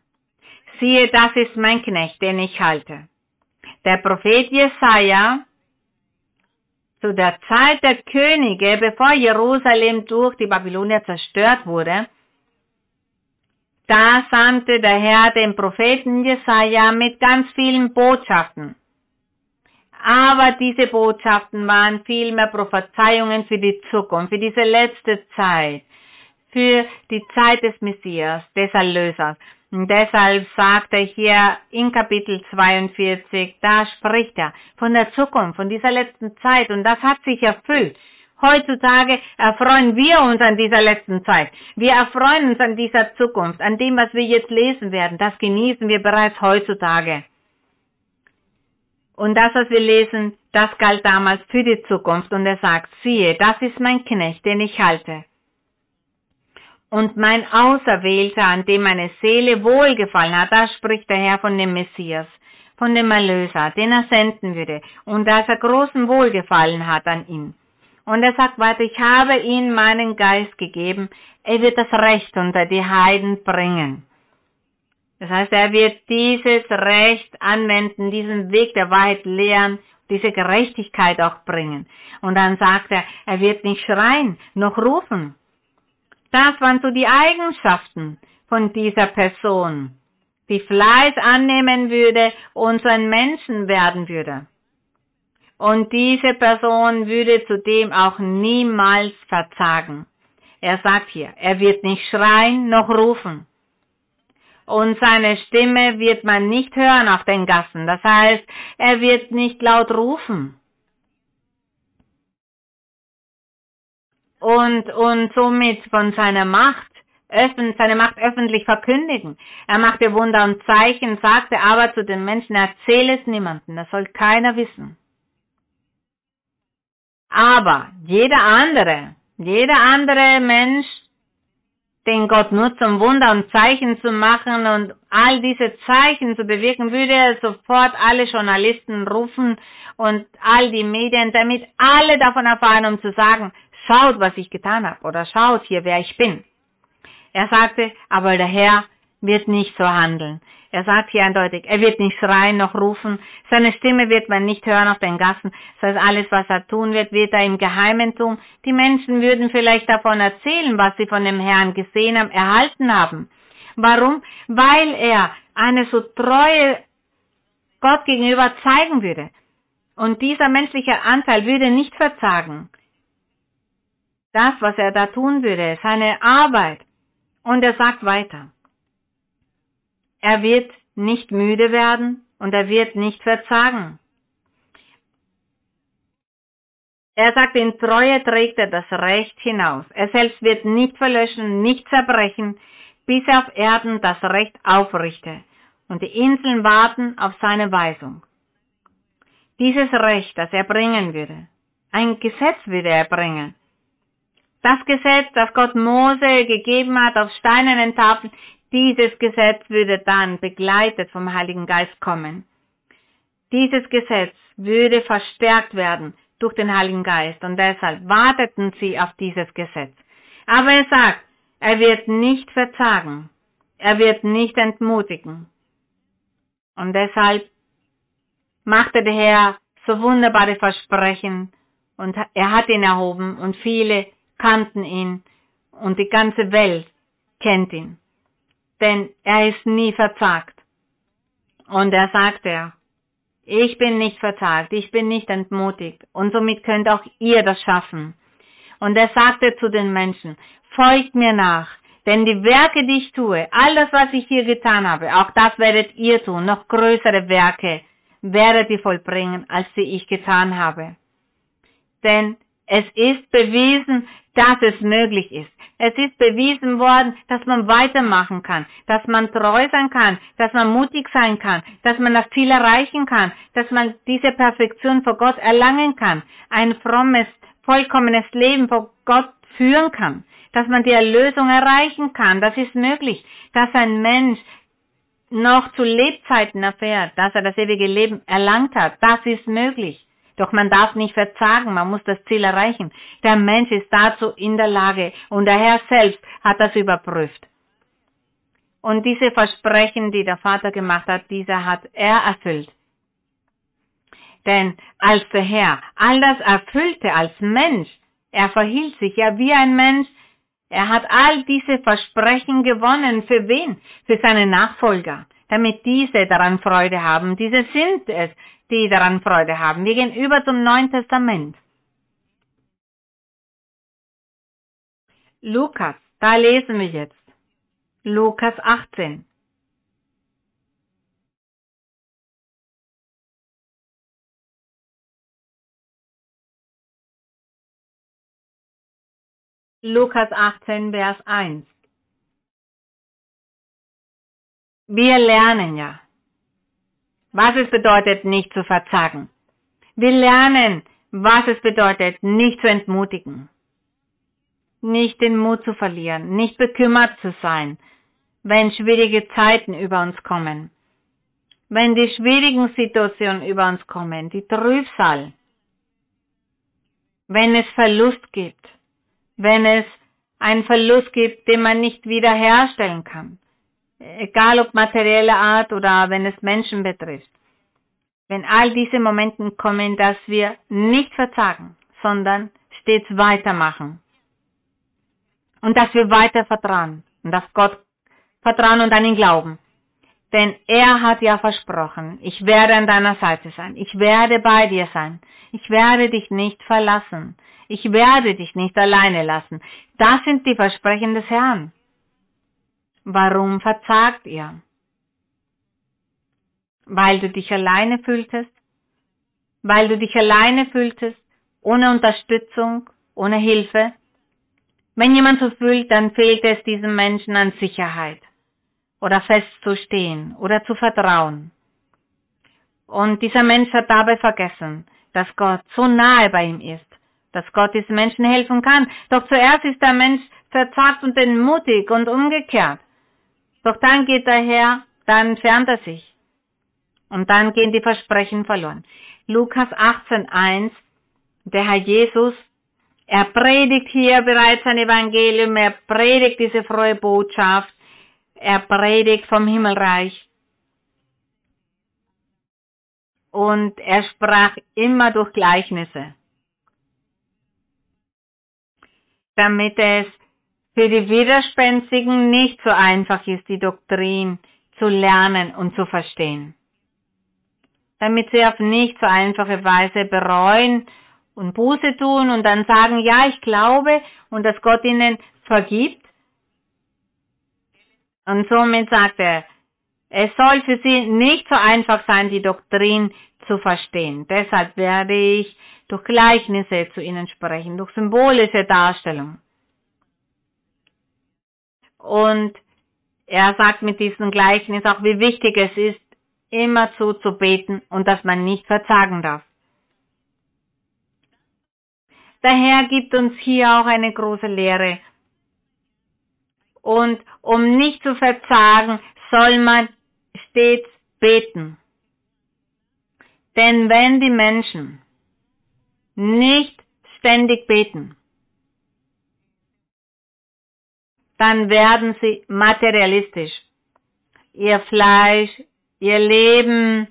siehe, das ist mein Knecht, den ich halte. Der Prophet Jesaja zu der Zeit der Könige, bevor Jerusalem durch die Babylonier zerstört wurde, da sandte der Herr den Propheten Jesaja mit ganz vielen Botschaften. Aber diese Botschaften waren vielmehr Prophezeiungen für die Zukunft, für diese letzte Zeit, für die Zeit des Messias, des Erlösers. Und deshalb sagt er hier in Kapitel 42, da spricht er von der Zukunft, von dieser letzten Zeit und das hat sich erfüllt. Heutzutage erfreuen wir uns an dieser letzten Zeit. Wir erfreuen uns an dieser Zukunft, an dem, was wir jetzt lesen werden. Das genießen wir bereits heutzutage. Und das, was wir lesen, das galt damals für die Zukunft. Und er sagt, siehe, das ist mein Knecht, den ich halte und mein Auserwählter, an dem meine Seele wohlgefallen hat, da spricht der Herr von dem Messias, von dem Erlöser, den er senden würde, und dass er großen Wohlgefallen hat an ihm. Und er sagt weiter, ich habe ihm meinen Geist gegeben, er wird das Recht unter die Heiden bringen. Das heißt, er wird dieses Recht anwenden, diesen Weg der Wahrheit lehren, diese Gerechtigkeit auch bringen. Und dann sagt er, er wird nicht schreien, noch rufen, das waren so die Eigenschaften von dieser Person, die Fleiß annehmen würde und so ein Menschen werden würde. Und diese Person würde zudem auch niemals verzagen. Er sagt hier, er wird nicht schreien noch rufen. Und seine Stimme wird man nicht hören auf den Gassen. Das heißt, er wird nicht laut rufen. Und, und somit von seiner Macht, öffn, seine Macht öffentlich verkündigen. Er machte Wunder und Zeichen, sagte aber zu den Menschen, erzähle es niemanden, das soll keiner wissen. Aber jeder andere, jeder andere Mensch, den Gott nutzt, um Wunder und Zeichen zu machen und all diese Zeichen zu bewirken, würde er sofort alle Journalisten rufen und all die Medien, damit alle davon erfahren, um zu sagen, schaut, was ich getan habe oder schaut hier, wer ich bin. Er sagte, aber der Herr wird nicht so handeln. Er sagt hier eindeutig, er wird nicht schreien noch rufen, seine Stimme wird man nicht hören auf den Gassen, das heißt, alles, was er tun wird, wird er im Geheimen tun. Die Menschen würden vielleicht davon erzählen, was sie von dem Herrn gesehen haben, erhalten haben. Warum? Weil er eine so treue Gott gegenüber zeigen würde. Und dieser menschliche Anteil würde nicht verzagen. Das, was er da tun würde, seine Arbeit. Und er sagt weiter. Er wird nicht müde werden und er wird nicht verzagen. Er sagt, in Treue trägt er das Recht hinaus. Er selbst wird nicht verlöschen, nicht zerbrechen, bis er auf Erden das Recht aufrichte. Und die Inseln warten auf seine Weisung. Dieses Recht, das er bringen würde, ein Gesetz würde er bringen. Das Gesetz, das Gott Mose gegeben hat auf steinernen Tafeln, dieses Gesetz würde dann begleitet vom Heiligen Geist kommen. Dieses Gesetz würde verstärkt werden durch den Heiligen Geist und deshalb warteten sie auf dieses Gesetz. Aber er sagt, er wird nicht verzagen, er wird nicht entmutigen. Und deshalb machte der Herr so wunderbare Versprechen und er hat ihn erhoben und viele kannten ihn und die ganze Welt kennt ihn denn er ist nie verzagt. Und er sagte, ich bin nicht verzagt, ich bin nicht entmutigt, und somit könnt auch ihr das schaffen. Und er sagte zu den Menschen, folgt mir nach, denn die Werke, die ich tue, alles, was ich hier getan habe, auch das werdet ihr tun, noch größere Werke werdet ihr vollbringen, als die ich getan habe. Denn es ist bewiesen, dass es möglich ist. Es ist bewiesen worden, dass man weitermachen kann, dass man treu sein kann, dass man mutig sein kann, dass man das Ziel erreichen kann, dass man diese Perfektion vor Gott erlangen kann, ein frommes, vollkommenes Leben vor Gott führen kann, dass man die Erlösung erreichen kann. Das ist möglich, dass ein Mensch noch zu Lebzeiten erfährt, dass er das ewige Leben erlangt hat. Das ist möglich. Doch man darf nicht verzagen, man muss das Ziel erreichen. Der Mensch ist dazu in der Lage und der Herr selbst hat das überprüft. Und diese Versprechen, die der Vater gemacht hat, diese hat er erfüllt. Denn als der Herr all das erfüllte als Mensch, er verhielt sich ja wie ein Mensch, er hat all diese Versprechen gewonnen. Für wen? Für seine Nachfolger, damit diese daran Freude haben. Diese sind es, die daran Freude haben. Wir gehen über zum Neuen Testament. Lukas, da lesen wir jetzt. Lukas 18. Lukas 18, Vers 1. Wir lernen ja, was es bedeutet, nicht zu verzagen. Wir lernen, was es bedeutet, nicht zu entmutigen, nicht den Mut zu verlieren, nicht bekümmert zu sein, wenn schwierige Zeiten über uns kommen, wenn die schwierigen Situationen über uns kommen, die Trübsal, wenn es Verlust gibt, wenn es einen Verlust gibt, den man nicht wiederherstellen kann egal ob materielle Art oder wenn es Menschen betrifft. Wenn all diese Momente kommen, dass wir nicht verzagen, sondern stets weitermachen. Und dass wir weiter vertrauen und auf Gott vertrauen und an ihn glauben. Denn er hat ja versprochen, ich werde an deiner Seite sein, ich werde bei dir sein, ich werde dich nicht verlassen, ich werde dich nicht alleine lassen. Das sind die Versprechen des Herrn. Warum verzagt ihr? Weil du dich alleine fühltest? Weil du dich alleine fühltest, ohne Unterstützung, ohne Hilfe? Wenn jemand so fühlt, dann fehlt es diesem Menschen an Sicherheit oder festzustehen oder zu vertrauen. Und dieser Mensch hat dabei vergessen, dass Gott so nahe bei ihm ist, dass Gott diesem Menschen helfen kann. Doch zuerst ist der Mensch verzagt und entmutigt und umgekehrt. Doch dann geht der Herr, dann entfernt er sich. Und dann gehen die Versprechen verloren. Lukas 18.1, der Herr Jesus, er predigt hier bereits ein Evangelium, er predigt diese frohe Botschaft, er predigt vom Himmelreich. Und er sprach immer durch Gleichnisse, damit es für die Widerspenstigen nicht so einfach ist, die Doktrin zu lernen und zu verstehen. Damit sie auf nicht so einfache Weise bereuen und Buße tun und dann sagen, ja, ich glaube und dass Gott ihnen vergibt. Und somit sagt er, es soll für sie nicht so einfach sein, die Doktrin zu verstehen. Deshalb werde ich durch Gleichnisse zu ihnen sprechen, durch symbolische Darstellung. Und er sagt mit diesem Gleichnis auch, wie wichtig es ist, immer so zu beten und dass man nicht verzagen darf. Der Herr gibt uns hier auch eine große Lehre. Und um nicht zu verzagen, soll man stets beten. Denn wenn die Menschen nicht ständig beten, dann werden sie materialistisch. Ihr Fleisch, ihr Leben,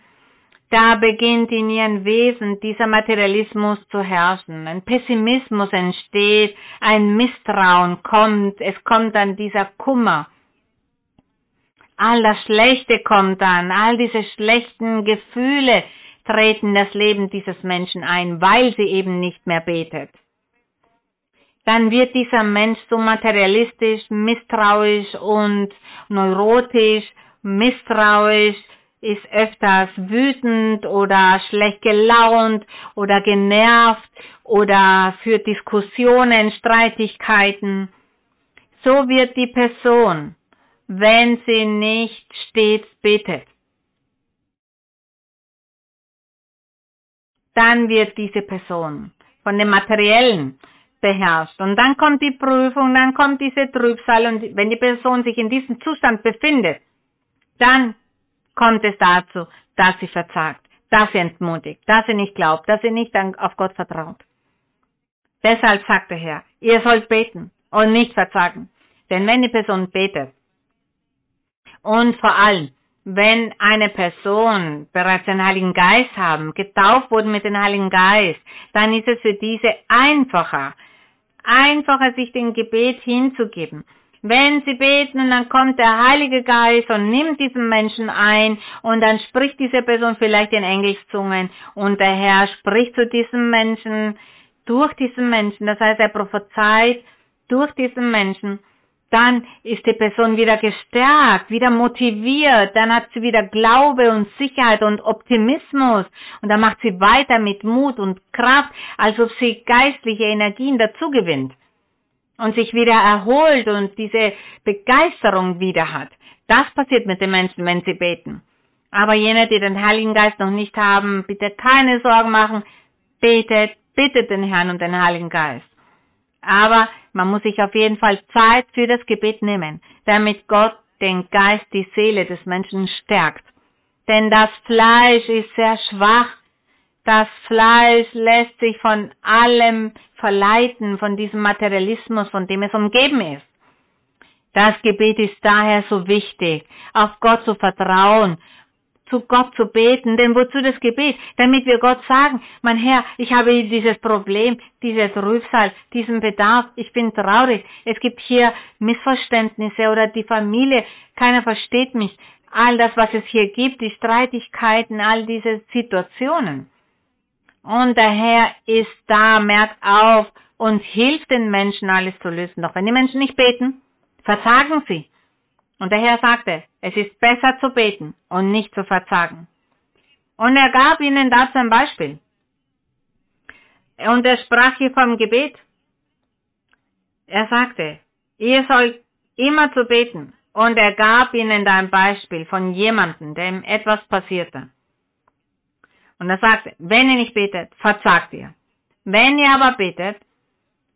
da beginnt in ihrem Wesen dieser Materialismus zu herrschen. Ein Pessimismus entsteht, ein Misstrauen kommt, es kommt dann dieser Kummer. All das Schlechte kommt dann, all diese schlechten Gefühle treten das Leben dieses Menschen ein, weil sie eben nicht mehr betet dann wird dieser Mensch so materialistisch, misstrauisch und neurotisch, misstrauisch, ist öfters wütend oder schlecht gelaunt oder genervt oder führt Diskussionen, Streitigkeiten. So wird die Person, wenn sie nicht stets betet. Dann wird diese Person von dem Materiellen beherrscht. Und dann kommt die Prüfung, dann kommt diese Trübsal und wenn die Person sich in diesem Zustand befindet, dann kommt es dazu, dass sie verzagt, dass sie entmutigt, dass sie nicht glaubt, dass sie nicht auf Gott vertraut. Deshalb sagt der Herr, ihr sollt beten und nicht verzagen. Denn wenn die Person betet und vor allem, wenn eine Person bereits den Heiligen Geist haben, getauft wurde mit dem Heiligen Geist, dann ist es für diese einfacher, einfacher, sich dem Gebet hinzugeben. Wenn sie beten und dann kommt der Heilige Geist und nimmt diesen Menschen ein und dann spricht diese Person vielleicht in Engelszungen und der Herr spricht zu diesem Menschen durch diesen Menschen. Das heißt, er prophezeit durch diesen Menschen dann ist die Person wieder gestärkt, wieder motiviert, dann hat sie wieder Glaube und Sicherheit und Optimismus und dann macht sie weiter mit Mut und Kraft, als ob sie geistliche Energien dazu gewinnt und sich wieder erholt und diese Begeisterung wieder hat. Das passiert mit den Menschen, wenn sie beten. Aber jene, die den Heiligen Geist noch nicht haben, bitte keine Sorgen machen, betet, bittet den Herrn und den Heiligen Geist. Aber man muss sich auf jeden Fall Zeit für das Gebet nehmen, damit Gott den Geist, die Seele des Menschen stärkt. Denn das Fleisch ist sehr schwach. Das Fleisch lässt sich von allem verleiten, von diesem Materialismus, von dem es umgeben ist. Das Gebet ist daher so wichtig, auf Gott zu vertrauen zu Gott zu beten. Denn wozu das Gebet? Damit wir Gott sagen, mein Herr, ich habe dieses Problem, dieses Rübsal, diesen Bedarf, ich bin traurig, es gibt hier Missverständnisse oder die Familie, keiner versteht mich. All das, was es hier gibt, die Streitigkeiten, all diese Situationen. Und der Herr ist da, merkt auf und hilft den Menschen, alles zu lösen. Doch wenn die Menschen nicht beten, versagen sie. Und der Herr sagte, es ist besser zu beten und nicht zu verzagen. Und er gab ihnen dazu ein Beispiel. Und er sprach hier vom Gebet. Er sagte, ihr sollt immer zu beten. Und er gab ihnen da ein Beispiel von jemandem, dem etwas passierte. Und er sagte, wenn ihr nicht betet, verzagt ihr. Wenn ihr aber betet,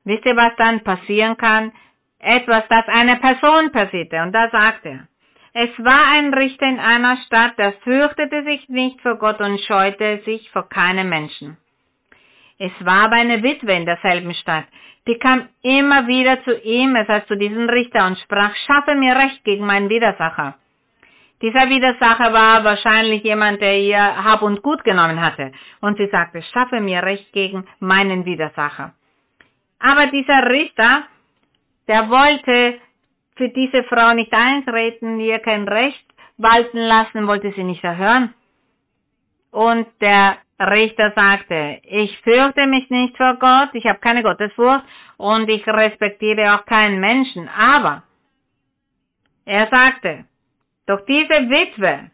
wisst ihr, was dann passieren kann? Etwas, das einer Person passierte. Und da sagt er, Es war ein Richter in einer Stadt, der fürchtete sich nicht vor Gott und scheute sich vor keinem Menschen. Es war aber eine Witwe in derselben Stadt, die kam immer wieder zu ihm, es heißt zu diesem Richter, und sprach, schaffe mir Recht gegen meinen Widersacher. Dieser Widersacher war wahrscheinlich jemand, der ihr Hab und Gut genommen hatte. Und sie sagte, schaffe mir Recht gegen meinen Widersacher. Aber dieser Richter, der wollte für diese Frau nicht eintreten, ihr kein Recht walten lassen, wollte sie nicht erhören. Und der Richter sagte, ich fürchte mich nicht vor Gott, ich habe keine Gottesfurcht und ich respektiere auch keinen Menschen. Aber er sagte, doch diese Witwe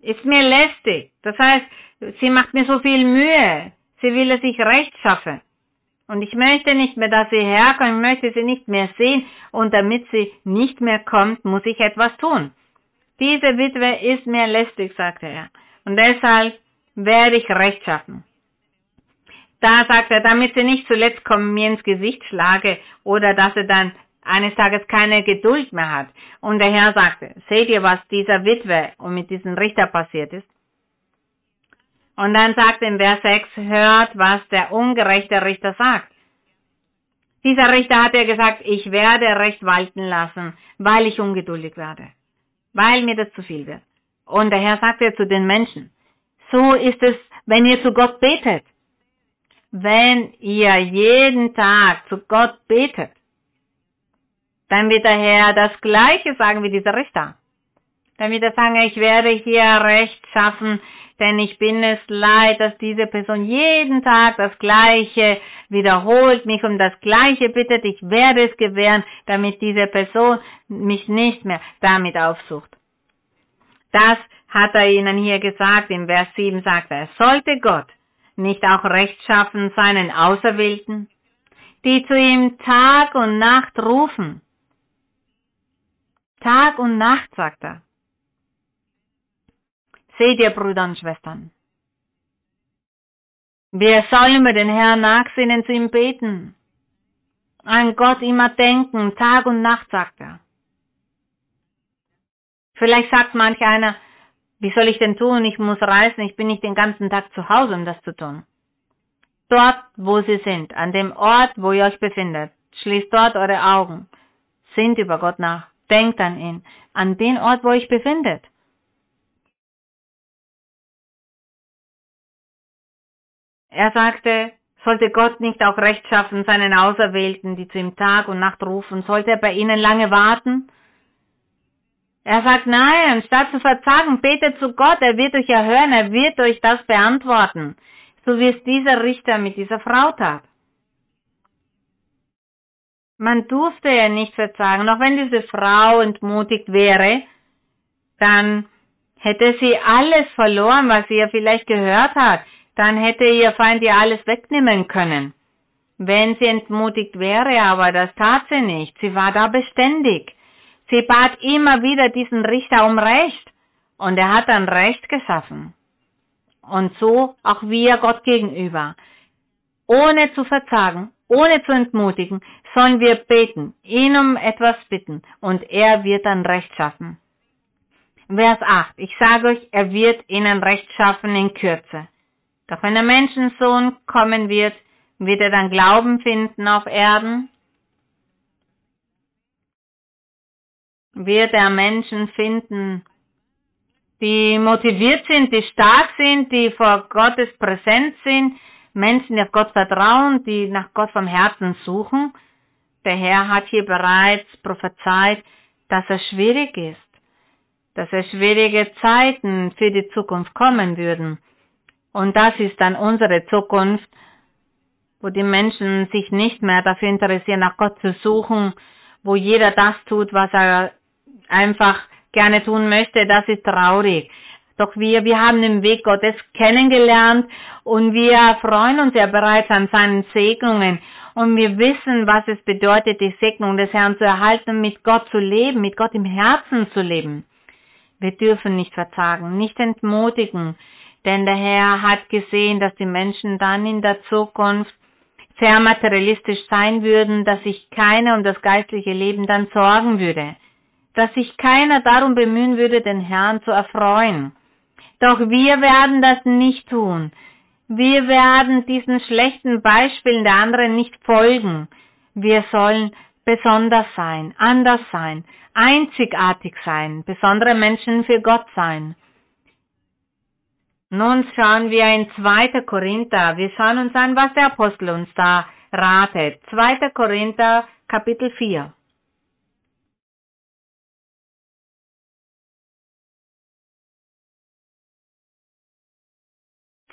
ist mir lästig. Das heißt, sie macht mir so viel Mühe. Sie will es sich recht schaffen. Und ich möchte nicht mehr, dass sie herkommt, ich möchte sie nicht mehr sehen. Und damit sie nicht mehr kommt, muss ich etwas tun. Diese Witwe ist mir lästig, sagte er. Und deshalb werde ich Recht schaffen. Da sagt er, damit sie nicht zuletzt kommen, mir ins Gesicht schlage oder dass er dann eines Tages keine Geduld mehr hat. Und der Herr sagte, seht ihr, was dieser Witwe und mit diesem Richter passiert ist? Und dann sagt in Vers 6, hört, was der ungerechte Richter sagt. Dieser Richter hat ja gesagt, ich werde Recht walten lassen, weil ich ungeduldig werde, weil mir das zu viel wird. Und der Herr sagt ja zu den Menschen, so ist es, wenn ihr zu Gott betet. Wenn ihr jeden Tag zu Gott betet, dann wird der Herr das Gleiche sagen wie dieser Richter. Dann wird er sagen, ich werde hier Recht schaffen, denn ich bin es leid, dass diese Person jeden Tag das Gleiche wiederholt, mich um das Gleiche bittet, ich werde es gewähren, damit diese Person mich nicht mehr damit aufsucht. Das hat er ihnen hier gesagt, im Vers 7 sagt er, sollte Gott nicht auch Recht schaffen seinen Auserwählten, die zu ihm Tag und Nacht rufen, Tag und Nacht, sagt er. Seht ihr, Brüder und Schwestern, wir sollen über den Herrn nachsinnen, zu ihm beten, an Gott immer denken, Tag und Nacht, sagt er. Vielleicht sagt manch einer, wie soll ich denn tun? Ich muss reisen, ich bin nicht den ganzen Tag zu Hause, um das zu tun. Dort, wo Sie sind, an dem Ort, wo ihr euch befindet, schließt dort eure Augen, sind über Gott nach. Denkt an ihn, an den Ort, wo ich befindet. Er sagte, sollte Gott nicht auch Recht schaffen seinen Auserwählten, die zu ihm Tag und Nacht rufen, sollte er bei ihnen lange warten? Er sagt, nein, statt zu verzagen, betet zu Gott, er wird euch erhören, er wird euch das beantworten, so wie es dieser Richter mit dieser Frau tat. Man durfte ja nicht verzagen, auch wenn diese Frau entmutigt wäre, dann hätte sie alles verloren, was sie ja vielleicht gehört hat, dann hätte ihr Feind ihr alles wegnehmen können. Wenn sie entmutigt wäre, aber das tat sie nicht, sie war da beständig. Sie bat immer wieder diesen Richter um Recht, und er hat dann Recht geschaffen. Und so auch wir Gott gegenüber. Ohne zu verzagen, ohne zu entmutigen, sollen wir beten, ihn um etwas bitten, und er wird dann Recht schaffen. Vers 8. Ich sage euch, er wird ihnen Recht schaffen in Kürze. Doch wenn der Menschensohn kommen wird, wird er dann Glauben finden auf Erden? Wird er Menschen finden, die motiviert sind, die stark sind, die vor Gottes Präsenz sind, Menschen, die auf Gott vertrauen, die nach Gott vom Herzen suchen. Der Herr hat hier bereits prophezeit, dass es schwierig ist, dass es schwierige Zeiten für die Zukunft kommen würden. Und das ist dann unsere Zukunft, wo die Menschen sich nicht mehr dafür interessieren, nach Gott zu suchen, wo jeder das tut, was er einfach gerne tun möchte, das ist traurig. Doch wir, wir haben den Weg Gottes kennengelernt und wir freuen uns ja bereits an seinen Segnungen und wir wissen, was es bedeutet, die Segnung des Herrn zu erhalten, mit Gott zu leben, mit Gott im Herzen zu leben. Wir dürfen nicht verzagen, nicht entmutigen, denn der Herr hat gesehen, dass die Menschen dann in der Zukunft sehr materialistisch sein würden, dass sich keiner um das geistliche Leben dann sorgen würde. dass sich keiner darum bemühen würde, den Herrn zu erfreuen. Doch wir werden das nicht tun. Wir werden diesen schlechten Beispielen der anderen nicht folgen. Wir sollen besonders sein, anders sein, einzigartig sein, besondere Menschen für Gott sein. Nun schauen wir in 2. Korinther. Wir schauen uns an, was der Apostel uns da ratet. 2. Korinther, Kapitel 4.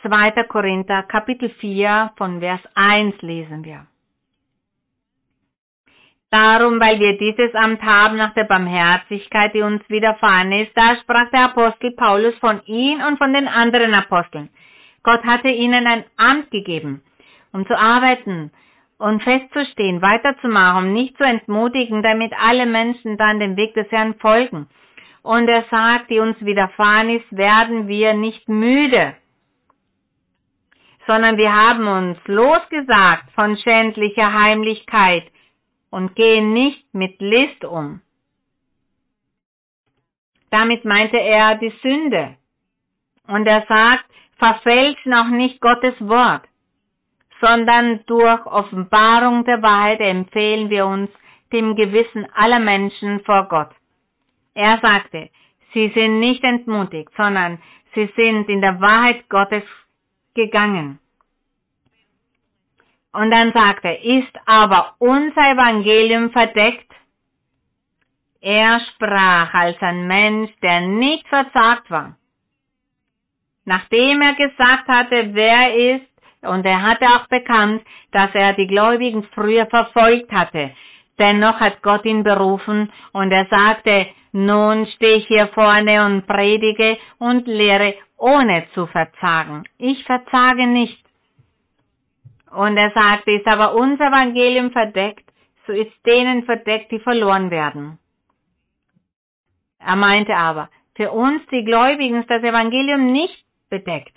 2. Korinther Kapitel 4 von Vers 1 lesen wir. Darum, weil wir dieses Amt haben nach der Barmherzigkeit, die uns widerfahren ist, da sprach der Apostel Paulus von ihm und von den anderen Aposteln. Gott hatte ihnen ein Amt gegeben, um zu arbeiten und festzustehen, weiterzumachen, um nicht zu entmutigen, damit alle Menschen dann dem Weg des Herrn folgen. Und er sagt, die uns widerfahren ist, werden wir nicht müde sondern wir haben uns losgesagt von schändlicher Heimlichkeit und gehen nicht mit List um. Damit meinte er die Sünde. Und er sagt, verfälscht noch nicht Gottes Wort, sondern durch Offenbarung der Wahrheit empfehlen wir uns dem Gewissen aller Menschen vor Gott. Er sagte, sie sind nicht entmutigt, sondern sie sind in der Wahrheit Gottes gegangen. Und dann sagt er, ist aber unser Evangelium verdeckt? Er sprach als ein Mensch, der nicht verzagt war. Nachdem er gesagt hatte, wer er ist, und er hatte auch bekannt, dass er die Gläubigen früher verfolgt hatte. Dennoch hat Gott ihn berufen und er sagte, nun stehe ich hier vorne und predige und lehre ohne zu verzagen. Ich verzage nicht. Und er sagte, ist aber unser Evangelium verdeckt, so ist denen verdeckt, die verloren werden. Er meinte aber, für uns, die Gläubigen, ist das Evangelium nicht bedeckt.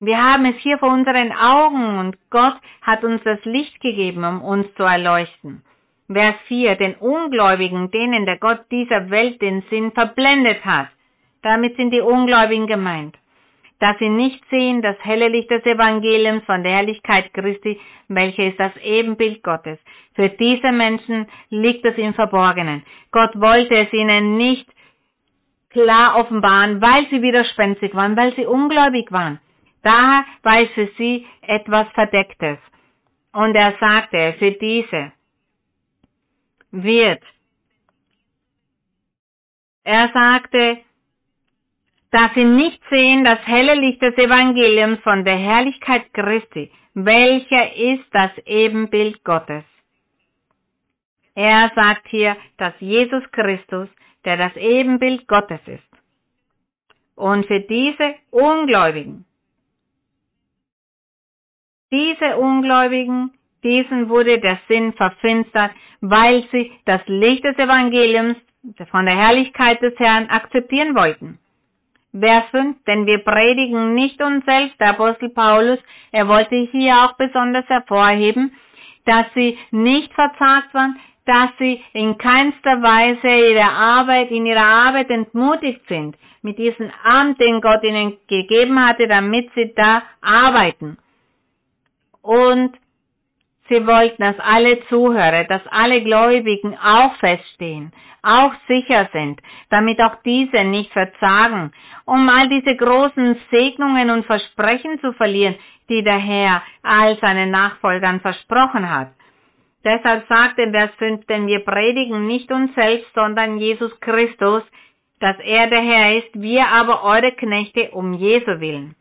Wir haben es hier vor unseren Augen und Gott hat uns das Licht gegeben, um uns zu erleuchten. Vers 4, den Ungläubigen, denen der Gott dieser Welt den Sinn verblendet hat. Damit sind die Ungläubigen gemeint. Dass sie nicht sehen das helle Licht des Evangeliums von der Herrlichkeit Christi, welche ist das Ebenbild Gottes. Für diese Menschen liegt es im Verborgenen. Gott wollte es ihnen nicht klar offenbaren, weil sie widerspenstig waren, weil sie ungläubig waren. Daher war es für sie etwas Verdecktes. Und er sagte, für diese wird. Er sagte, dass sie nicht sehen das helle Licht des Evangeliums von der Herrlichkeit Christi, welcher ist das Ebenbild Gottes. Er sagt hier, dass Jesus Christus, der das Ebenbild Gottes ist. Und für diese Ungläubigen, diese Ungläubigen, diesen wurde der Sinn verfinstert, weil sie das Licht des Evangeliums von der Herrlichkeit des Herrn akzeptieren wollten. Vers 5, denn wir predigen nicht uns selbst, der Apostel Paulus, er wollte hier auch besonders hervorheben, dass sie nicht verzagt waren, dass sie in keinster Weise ihre Arbeit, in ihrer Arbeit entmutigt sind, mit diesem Amt, den Gott ihnen gegeben hatte, damit sie da arbeiten. Und sie wollten, dass alle Zuhörer, dass alle Gläubigen auch feststehen, auch sicher sind, damit auch diese nicht verzagen, um all diese großen Segnungen und Versprechen zu verlieren, die der Herr all seinen Nachfolgern versprochen hat. Deshalb sagt in Vers 5, denn wir predigen nicht uns selbst, sondern Jesus Christus, dass er der Herr ist, wir aber eure Knechte um Jesu willen.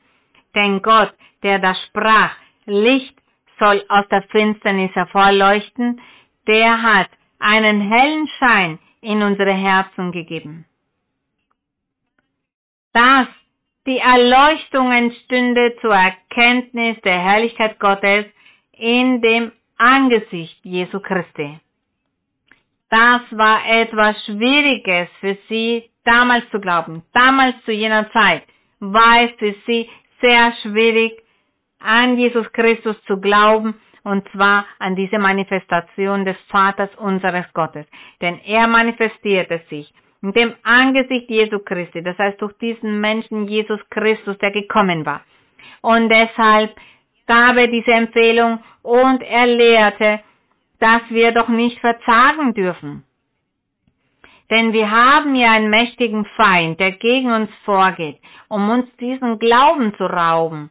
Denn Gott, der da sprach, Licht soll aus der Finsternis hervorleuchten, der hat einen hellen Schein in unsere Herzen gegeben. Dass die Erleuchtung entstünde zur Erkenntnis der Herrlichkeit Gottes in dem Angesicht Jesu Christi. Das war etwas Schwieriges für sie damals zu glauben. Damals zu jener Zeit war es für sie sehr schwierig, an Jesus Christus zu glauben und zwar an diese Manifestation des Vaters unseres Gottes. Denn er manifestierte sich in dem Angesicht Jesu Christi, das heißt durch diesen Menschen Jesus Christus, der gekommen war. Und deshalb gab er diese Empfehlung und er lehrte, dass wir doch nicht verzagen dürfen. Denn wir haben ja einen mächtigen Feind, der gegen uns vorgeht, um uns diesen Glauben zu rauben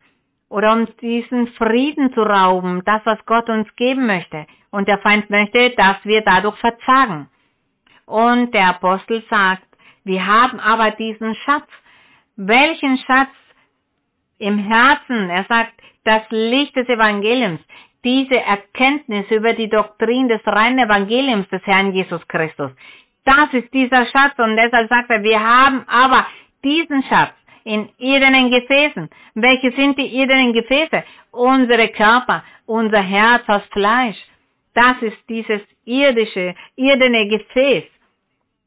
oder um diesen Frieden zu rauben, das, was Gott uns geben möchte. Und der Feind möchte, dass wir dadurch verzagen. Und der Apostel sagt, wir haben aber diesen Schatz. Welchen Schatz? Im Herzen. Er sagt, das Licht des Evangeliums, diese Erkenntnis über die Doktrin des reinen Evangeliums des Herrn Jesus Christus. Das ist dieser Schatz und deshalb sagt er, wir haben aber diesen Schatz in irdenen Gefäßen. Welche sind die irdenen Gefäße? Unsere Körper, unser Herz aus Fleisch. Das ist dieses irdische, irdene Gefäß.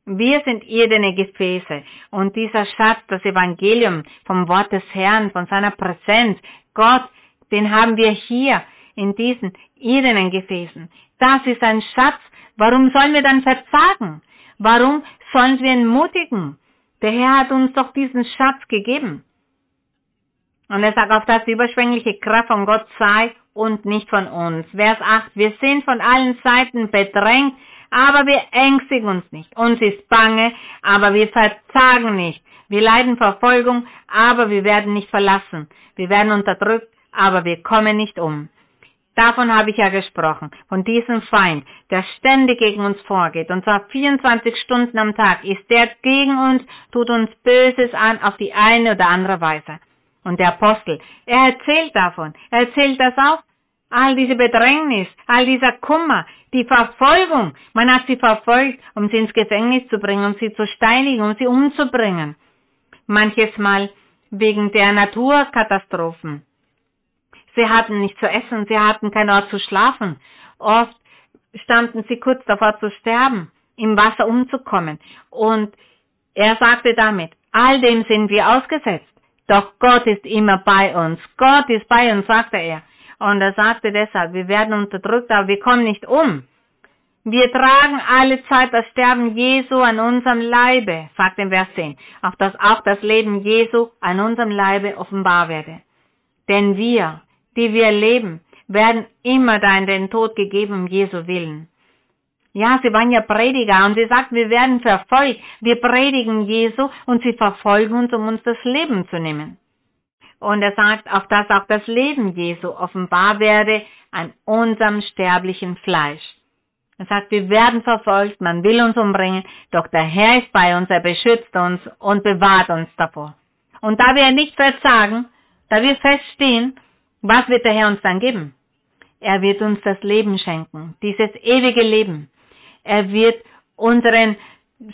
Wir sind irdene Gefäße und dieser Schatz, das Evangelium vom Wort des Herrn, von seiner Präsenz, Gott, den haben wir hier in diesen irdenen Gefäßen. Das ist ein Schatz. Warum sollen wir dann verzagen? Warum sollen wir entmutigen? Der Herr hat uns doch diesen Schatz gegeben. Und er sagt, auf dass die überschwängliche Kraft von Gott sei und nicht von uns. Vers 8, wir sind von allen Seiten bedrängt, aber wir ängstigen uns nicht. Uns ist bange, aber wir verzagen nicht. Wir leiden Verfolgung, aber wir werden nicht verlassen. Wir werden unterdrückt, aber wir kommen nicht um. Davon habe ich ja gesprochen, von diesem Feind, der ständig gegen uns vorgeht, und zwar 24 Stunden am Tag ist der gegen uns, tut uns Böses an auf die eine oder andere Weise. Und der Apostel, er erzählt davon, er erzählt das auch, all diese Bedrängnis, all dieser Kummer, die Verfolgung, man hat sie verfolgt, um sie ins Gefängnis zu bringen, um sie zu steinigen, um sie umzubringen. Manches Mal wegen der Naturkatastrophen Sie hatten nicht zu essen, sie hatten keinen Ort zu schlafen. Oft standen sie kurz davor zu sterben, im Wasser umzukommen. Und er sagte damit, all dem sind wir ausgesetzt. Doch Gott ist immer bei uns. Gott ist bei uns, sagte er. Und er sagte deshalb, wir werden unterdrückt, aber wir kommen nicht um. Wir tragen alle Zeit das Sterben Jesu an unserem Leibe, sagt in Vers 10, auf dass auch das Leben Jesu an unserem Leibe offenbar werde. Denn wir, die wir leben, werden immer da in den Tod gegeben um Jesu Willen. Ja, sie waren ja Prediger und sie sagt, wir werden verfolgt. Wir predigen Jesu und sie verfolgen uns, um uns das Leben zu nehmen. Und er sagt, auf dass auch das Leben Jesu offenbar werde an unserem sterblichen Fleisch. Er sagt, wir werden verfolgt, man will uns umbringen, doch der Herr ist bei uns, er beschützt uns und bewahrt uns davor. Und da wir nicht verzagen, da wir feststehen, was wird der Herr uns dann geben? Er wird uns das Leben schenken, dieses ewige Leben. Er wird unseren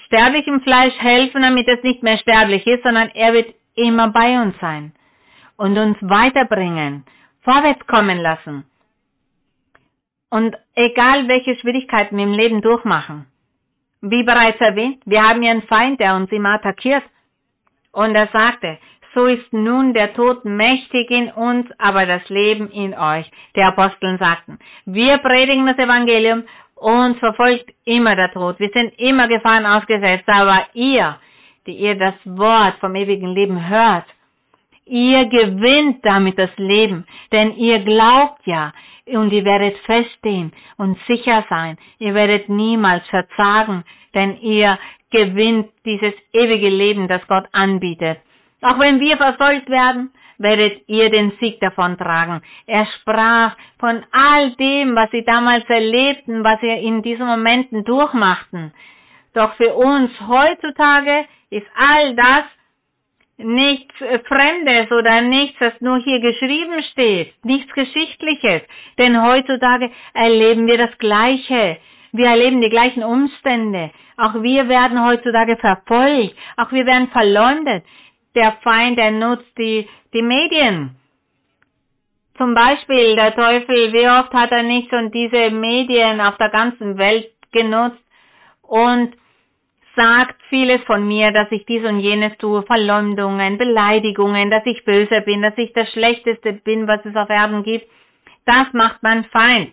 sterblichen Fleisch helfen, damit es nicht mehr sterblich ist, sondern er wird immer bei uns sein und uns weiterbringen, vorwärts kommen lassen. Und egal welche Schwierigkeiten wir im Leben durchmachen, wie bereits erwähnt, wir haben ja einen Feind, der uns immer attackiert. Und er sagte, so ist nun der Tod mächtig in uns, aber das Leben in euch. Die Aposteln sagten, wir predigen das Evangelium, uns verfolgt immer der Tod. Wir sind immer Gefahren ausgesetzt, aber ihr, die ihr das Wort vom ewigen Leben hört, ihr gewinnt damit das Leben, denn ihr glaubt ja, und ihr werdet feststehen und sicher sein. Ihr werdet niemals verzagen, denn ihr gewinnt dieses ewige Leben, das Gott anbietet. Auch wenn wir verfolgt werden, werdet ihr den Sieg davontragen. Er sprach von all dem, was sie damals erlebten, was sie in diesen Momenten durchmachten. Doch für uns heutzutage ist all das nichts Fremdes oder nichts, das nur hier geschrieben steht, nichts Geschichtliches. Denn heutzutage erleben wir das Gleiche. Wir erleben die gleichen Umstände. Auch wir werden heutzutage verfolgt. Auch wir werden verleumdet der Feind, der nutzt die, die Medien. Zum Beispiel der Teufel, wie oft hat er nicht schon diese Medien auf der ganzen Welt genutzt und sagt vieles von mir, dass ich dies und jenes tue, Verleumdungen, Beleidigungen, dass ich böse bin, dass ich das Schlechteste bin, was es auf Erden gibt. das macht mein Feind.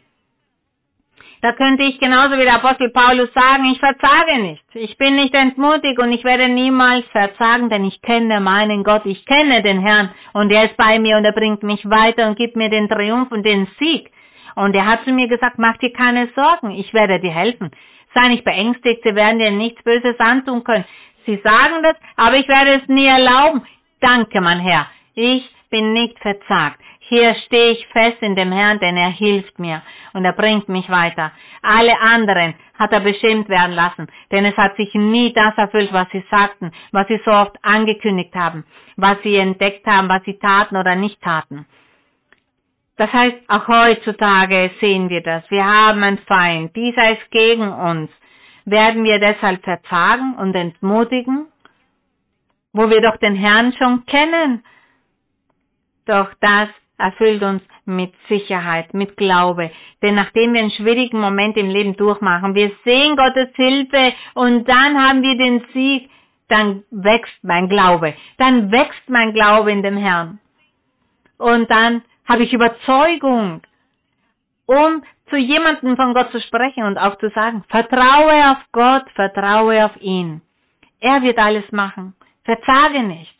Da könnte ich genauso wie der Apostel Paulus sagen, ich verzage nicht. Ich bin nicht entmutigt und ich werde niemals verzagen, denn ich kenne meinen Gott, ich kenne den Herrn und er ist bei mir und er bringt mich weiter und gibt mir den Triumph und den Sieg. Und er hat zu mir gesagt, mach dir keine Sorgen, ich werde dir helfen. Sei nicht beängstigt, sie werden dir nichts Böses antun können. Sie sagen das, aber ich werde es nie erlauben. Danke, mein Herr. Ich bin nicht verzagt. Hier stehe ich fest in dem Herrn, denn er hilft mir und er bringt mich weiter. Alle anderen hat er beschämt werden lassen, denn es hat sich nie das erfüllt, was sie sagten, was sie so oft angekündigt haben, was sie entdeckt haben, was sie taten oder nicht taten. Das heißt, auch heutzutage sehen wir das. Wir haben einen Feind, dieser ist gegen uns. Werden wir deshalb verzagen und entmutigen, wo wir doch den Herrn schon kennen? Doch das erfüllt uns mit Sicherheit, mit Glaube. Denn nachdem wir einen schwierigen Moment im Leben durchmachen, wir sehen Gottes Hilfe und dann haben wir den Sieg, dann wächst mein Glaube. Dann wächst mein Glaube in dem Herrn. Und dann habe ich Überzeugung, um zu jemandem von Gott zu sprechen und auch zu sagen, vertraue auf Gott, vertraue auf ihn. Er wird alles machen. Verzage nicht.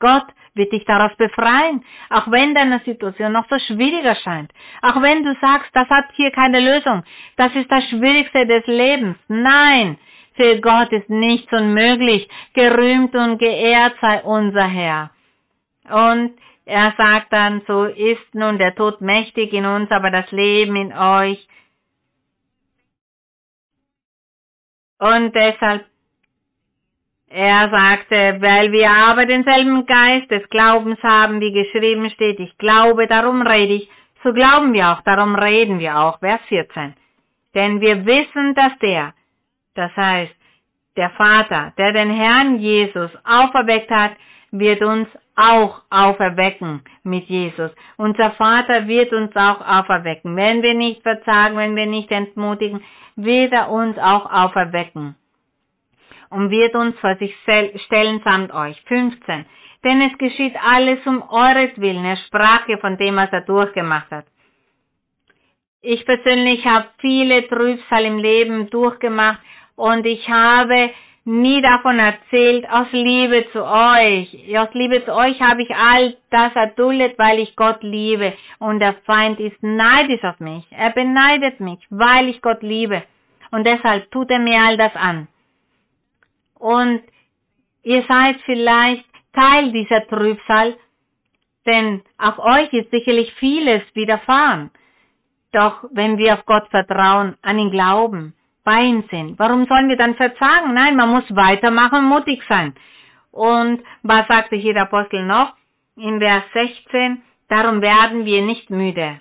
Gott wird dich daraus befreien, auch wenn deine Situation noch so schwierig erscheint. Auch wenn du sagst, das hat hier keine Lösung. Das ist das Schwierigste des Lebens. Nein, für Gott ist nichts unmöglich. Gerühmt und geehrt sei unser Herr. Und er sagt dann, so ist nun der Tod mächtig in uns, aber das Leben in euch. Und deshalb er sagte, weil wir aber denselben Geist des Glaubens haben, wie geschrieben steht, ich glaube, darum rede ich, so glauben wir auch, darum reden wir auch. Vers 14. Denn wir wissen, dass der, das heißt, der Vater, der den Herrn Jesus auferweckt hat, wird uns auch auferwecken mit Jesus. Unser Vater wird uns auch auferwecken. Wenn wir nicht verzagen, wenn wir nicht entmutigen, wird er uns auch auferwecken und wird uns vor sich stellen samt euch. 15. Denn es geschieht alles um euretwillen. Er sprach hier von dem, was er durchgemacht hat. Ich persönlich habe viele Trübsal im Leben durchgemacht und ich habe nie davon erzählt, aus Liebe zu euch. Aus Liebe zu euch habe ich all das erduldet, weil ich Gott liebe. Und der Feind ist neidisch auf mich. Er beneidet mich, weil ich Gott liebe. Und deshalb tut er mir all das an und ihr seid vielleicht Teil dieser Trübsal, denn auf euch ist sicherlich vieles widerfahren. Doch wenn wir auf Gott vertrauen, an ihn glauben, bei ihm sind, warum sollen wir dann verzagen? Nein, man muss weitermachen, mutig sein. Und was sagte hier der Apostel noch? In Vers 16, darum werden wir nicht müde,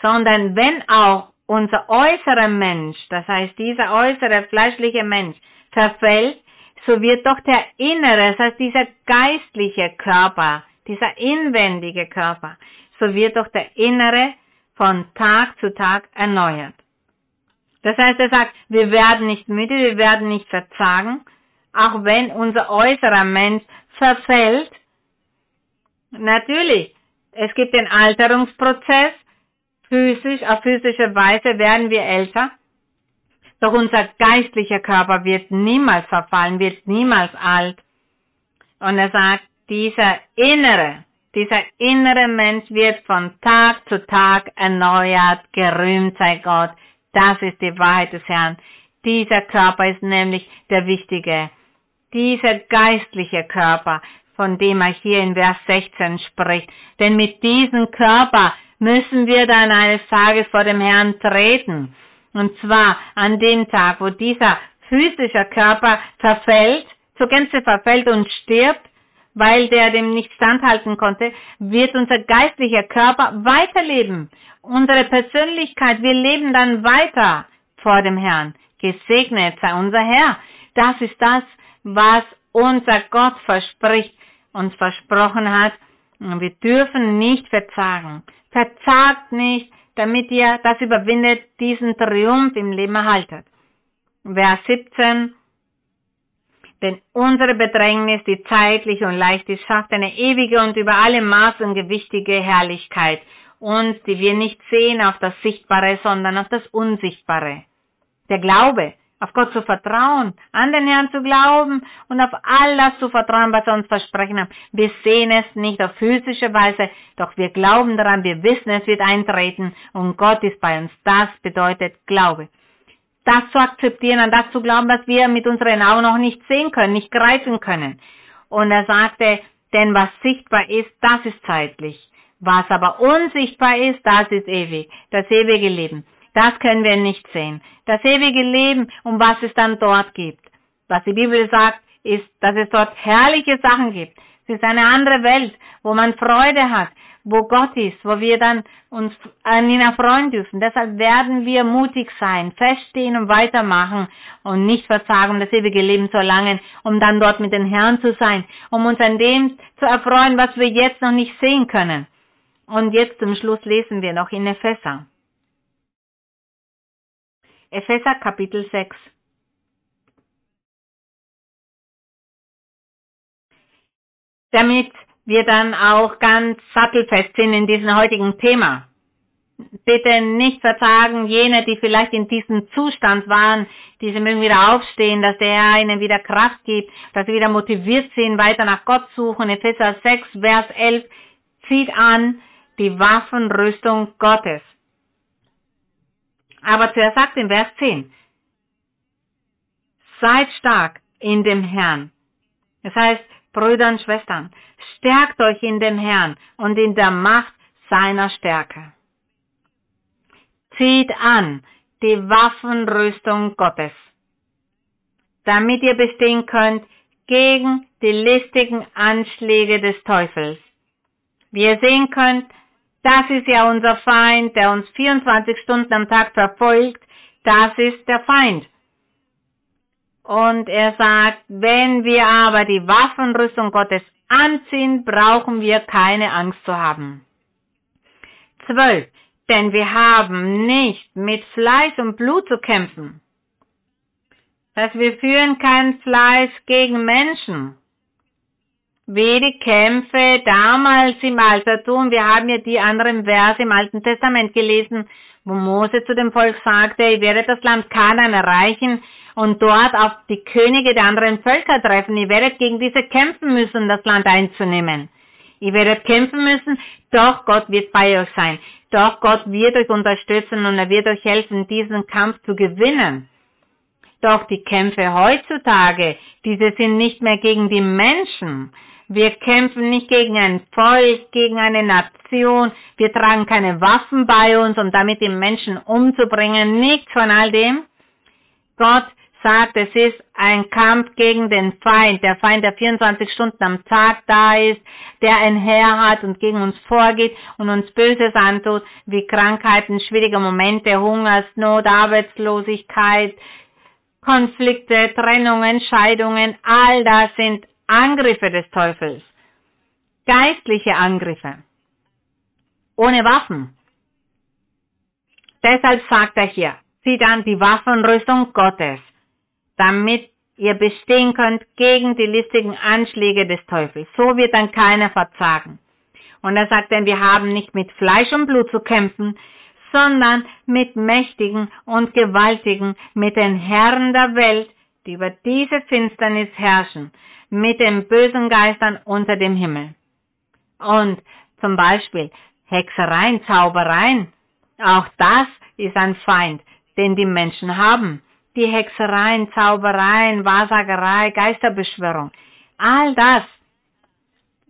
sondern wenn auch unser äußerer Mensch, das heißt dieser äußere fleischliche Mensch, verfällt, so wird doch der innere, das heißt dieser geistliche Körper, dieser inwendige Körper, so wird doch der innere von Tag zu Tag erneuert. Das heißt, er sagt, wir werden nicht müde, wir werden nicht verzagen, auch wenn unser äußerer Mensch verfällt. Natürlich, es gibt den Alterungsprozess, physisch, auf physische Weise werden wir älter, doch unser geistlicher Körper wird niemals verfallen, wird niemals alt. Und er sagt, dieser innere, dieser innere Mensch wird von Tag zu Tag erneuert, gerühmt sei Gott. Das ist die Wahrheit des Herrn. Dieser Körper ist nämlich der wichtige. Dieser geistliche Körper, von dem er hier in Vers 16 spricht. Denn mit diesem Körper müssen wir dann eines Tages vor dem Herrn treten. Und zwar an dem Tag, wo dieser physische Körper verfällt, zur Gänze verfällt und stirbt, weil der dem nicht standhalten konnte, wird unser geistlicher Körper weiterleben. Unsere Persönlichkeit, wir leben dann weiter vor dem Herrn. Gesegnet sei unser Herr. Das ist das, was unser Gott verspricht, uns versprochen hat. Wir dürfen nicht verzagen. Verzagt nicht, damit ihr das überwindet, diesen Triumph im Leben erhaltet. Vers 17. Denn unsere Bedrängnis, die zeitlich und leicht ist, schafft eine ewige und über alle Maßen gewichtige Herrlichkeit. uns, die wir nicht sehen, auf das Sichtbare, sondern auf das Unsichtbare. Der Glaube, auf Gott zu vertrauen, an den Herrn zu glauben und auf all das zu vertrauen, was er uns versprechen hat. Wir sehen es nicht auf physische Weise, doch wir glauben daran, wir wissen, es wird eintreten und Gott ist bei uns. Das bedeutet Glaube. Das zu akzeptieren, an das zu glauben, was wir mit unseren Augen noch nicht sehen können, nicht greifen können. Und er sagte, denn was sichtbar ist, das ist zeitlich. Was aber unsichtbar ist, das ist ewig, das ewige Leben. Das können wir nicht sehen. Das ewige Leben, um was es dann dort gibt. Was die Bibel sagt, ist, dass es dort herrliche Sachen gibt. Es ist eine andere Welt, wo man Freude hat, wo Gott ist, wo wir dann uns an ihn erfreuen dürfen. Deshalb werden wir mutig sein, feststehen und weitermachen und nicht verzagen, das ewige Leben zu erlangen, um dann dort mit den Herrn zu sein, um uns an dem zu erfreuen, was wir jetzt noch nicht sehen können. Und jetzt zum Schluss lesen wir noch in Epheser. Epheser Kapitel 6. Damit wir dann auch ganz sattelfest sind in diesem heutigen Thema. Bitte nicht verzagen, jene, die vielleicht in diesem Zustand waren, diese mögen wieder aufstehen, dass der Herr ihnen wieder Kraft gibt, dass sie wieder motiviert sind, weiter nach Gott suchen. Epheser 6, Vers 11 zieht an die Waffenrüstung Gottes. Aber zuerst sagt in Vers 10, seid stark in dem Herrn. Das heißt, Brüder und Schwestern, stärkt euch in dem Herrn und in der Macht seiner Stärke. Zieht an die Waffenrüstung Gottes, damit ihr bestehen könnt gegen die listigen Anschläge des Teufels. Wie ihr sehen könnt, das ist ja unser Feind, der uns 24 Stunden am Tag verfolgt. Das ist der Feind. Und er sagt, wenn wir aber die Waffenrüstung Gottes anziehen, brauchen wir keine Angst zu haben. 12. Denn wir haben nicht mit Fleisch und Blut zu kämpfen. Dass wir führen kein Fleisch gegen Menschen wie die Kämpfe damals im Altertum. Wir haben ja die anderen Verse im Alten Testament gelesen, wo Mose zu dem Volk sagte, ihr werdet das Land Kanaan erreichen und dort auf die Könige der anderen Völker treffen. Ihr werdet gegen diese kämpfen müssen, das Land einzunehmen. Ihr werdet kämpfen müssen, doch Gott wird bei euch sein. Doch Gott wird euch unterstützen und er wird euch helfen, diesen Kampf zu gewinnen. Doch die Kämpfe heutzutage, diese sind nicht mehr gegen die Menschen, wir kämpfen nicht gegen ein Volk, gegen eine Nation. Wir tragen keine Waffen bei uns, um damit die Menschen umzubringen. Nichts von all dem. Gott sagt, es ist ein Kampf gegen den Feind. Der Feind, der 24 Stunden am Tag da ist, der ein Herr hat und gegen uns vorgeht und uns Böses antut, wie Krankheiten, schwierige Momente, Hungersnot, Arbeitslosigkeit, Konflikte, Trennungen, Scheidungen, all das sind Angriffe des Teufels, geistliche Angriffe, ohne Waffen. Deshalb sagt er hier, zieht an die Waffenrüstung Gottes, damit ihr bestehen könnt gegen die listigen Anschläge des Teufels. So wird dann keiner verzagen. Und er sagt denn, wir haben nicht mit Fleisch und Blut zu kämpfen, sondern mit Mächtigen und Gewaltigen, mit den Herren der Welt, die über diese Finsternis herrschen, mit den bösen Geistern unter dem Himmel. Und zum Beispiel Hexereien, Zaubereien, auch das ist ein Feind, den die Menschen haben. Die Hexereien, Zaubereien, Wahrsagerei, Geisterbeschwörung, all das.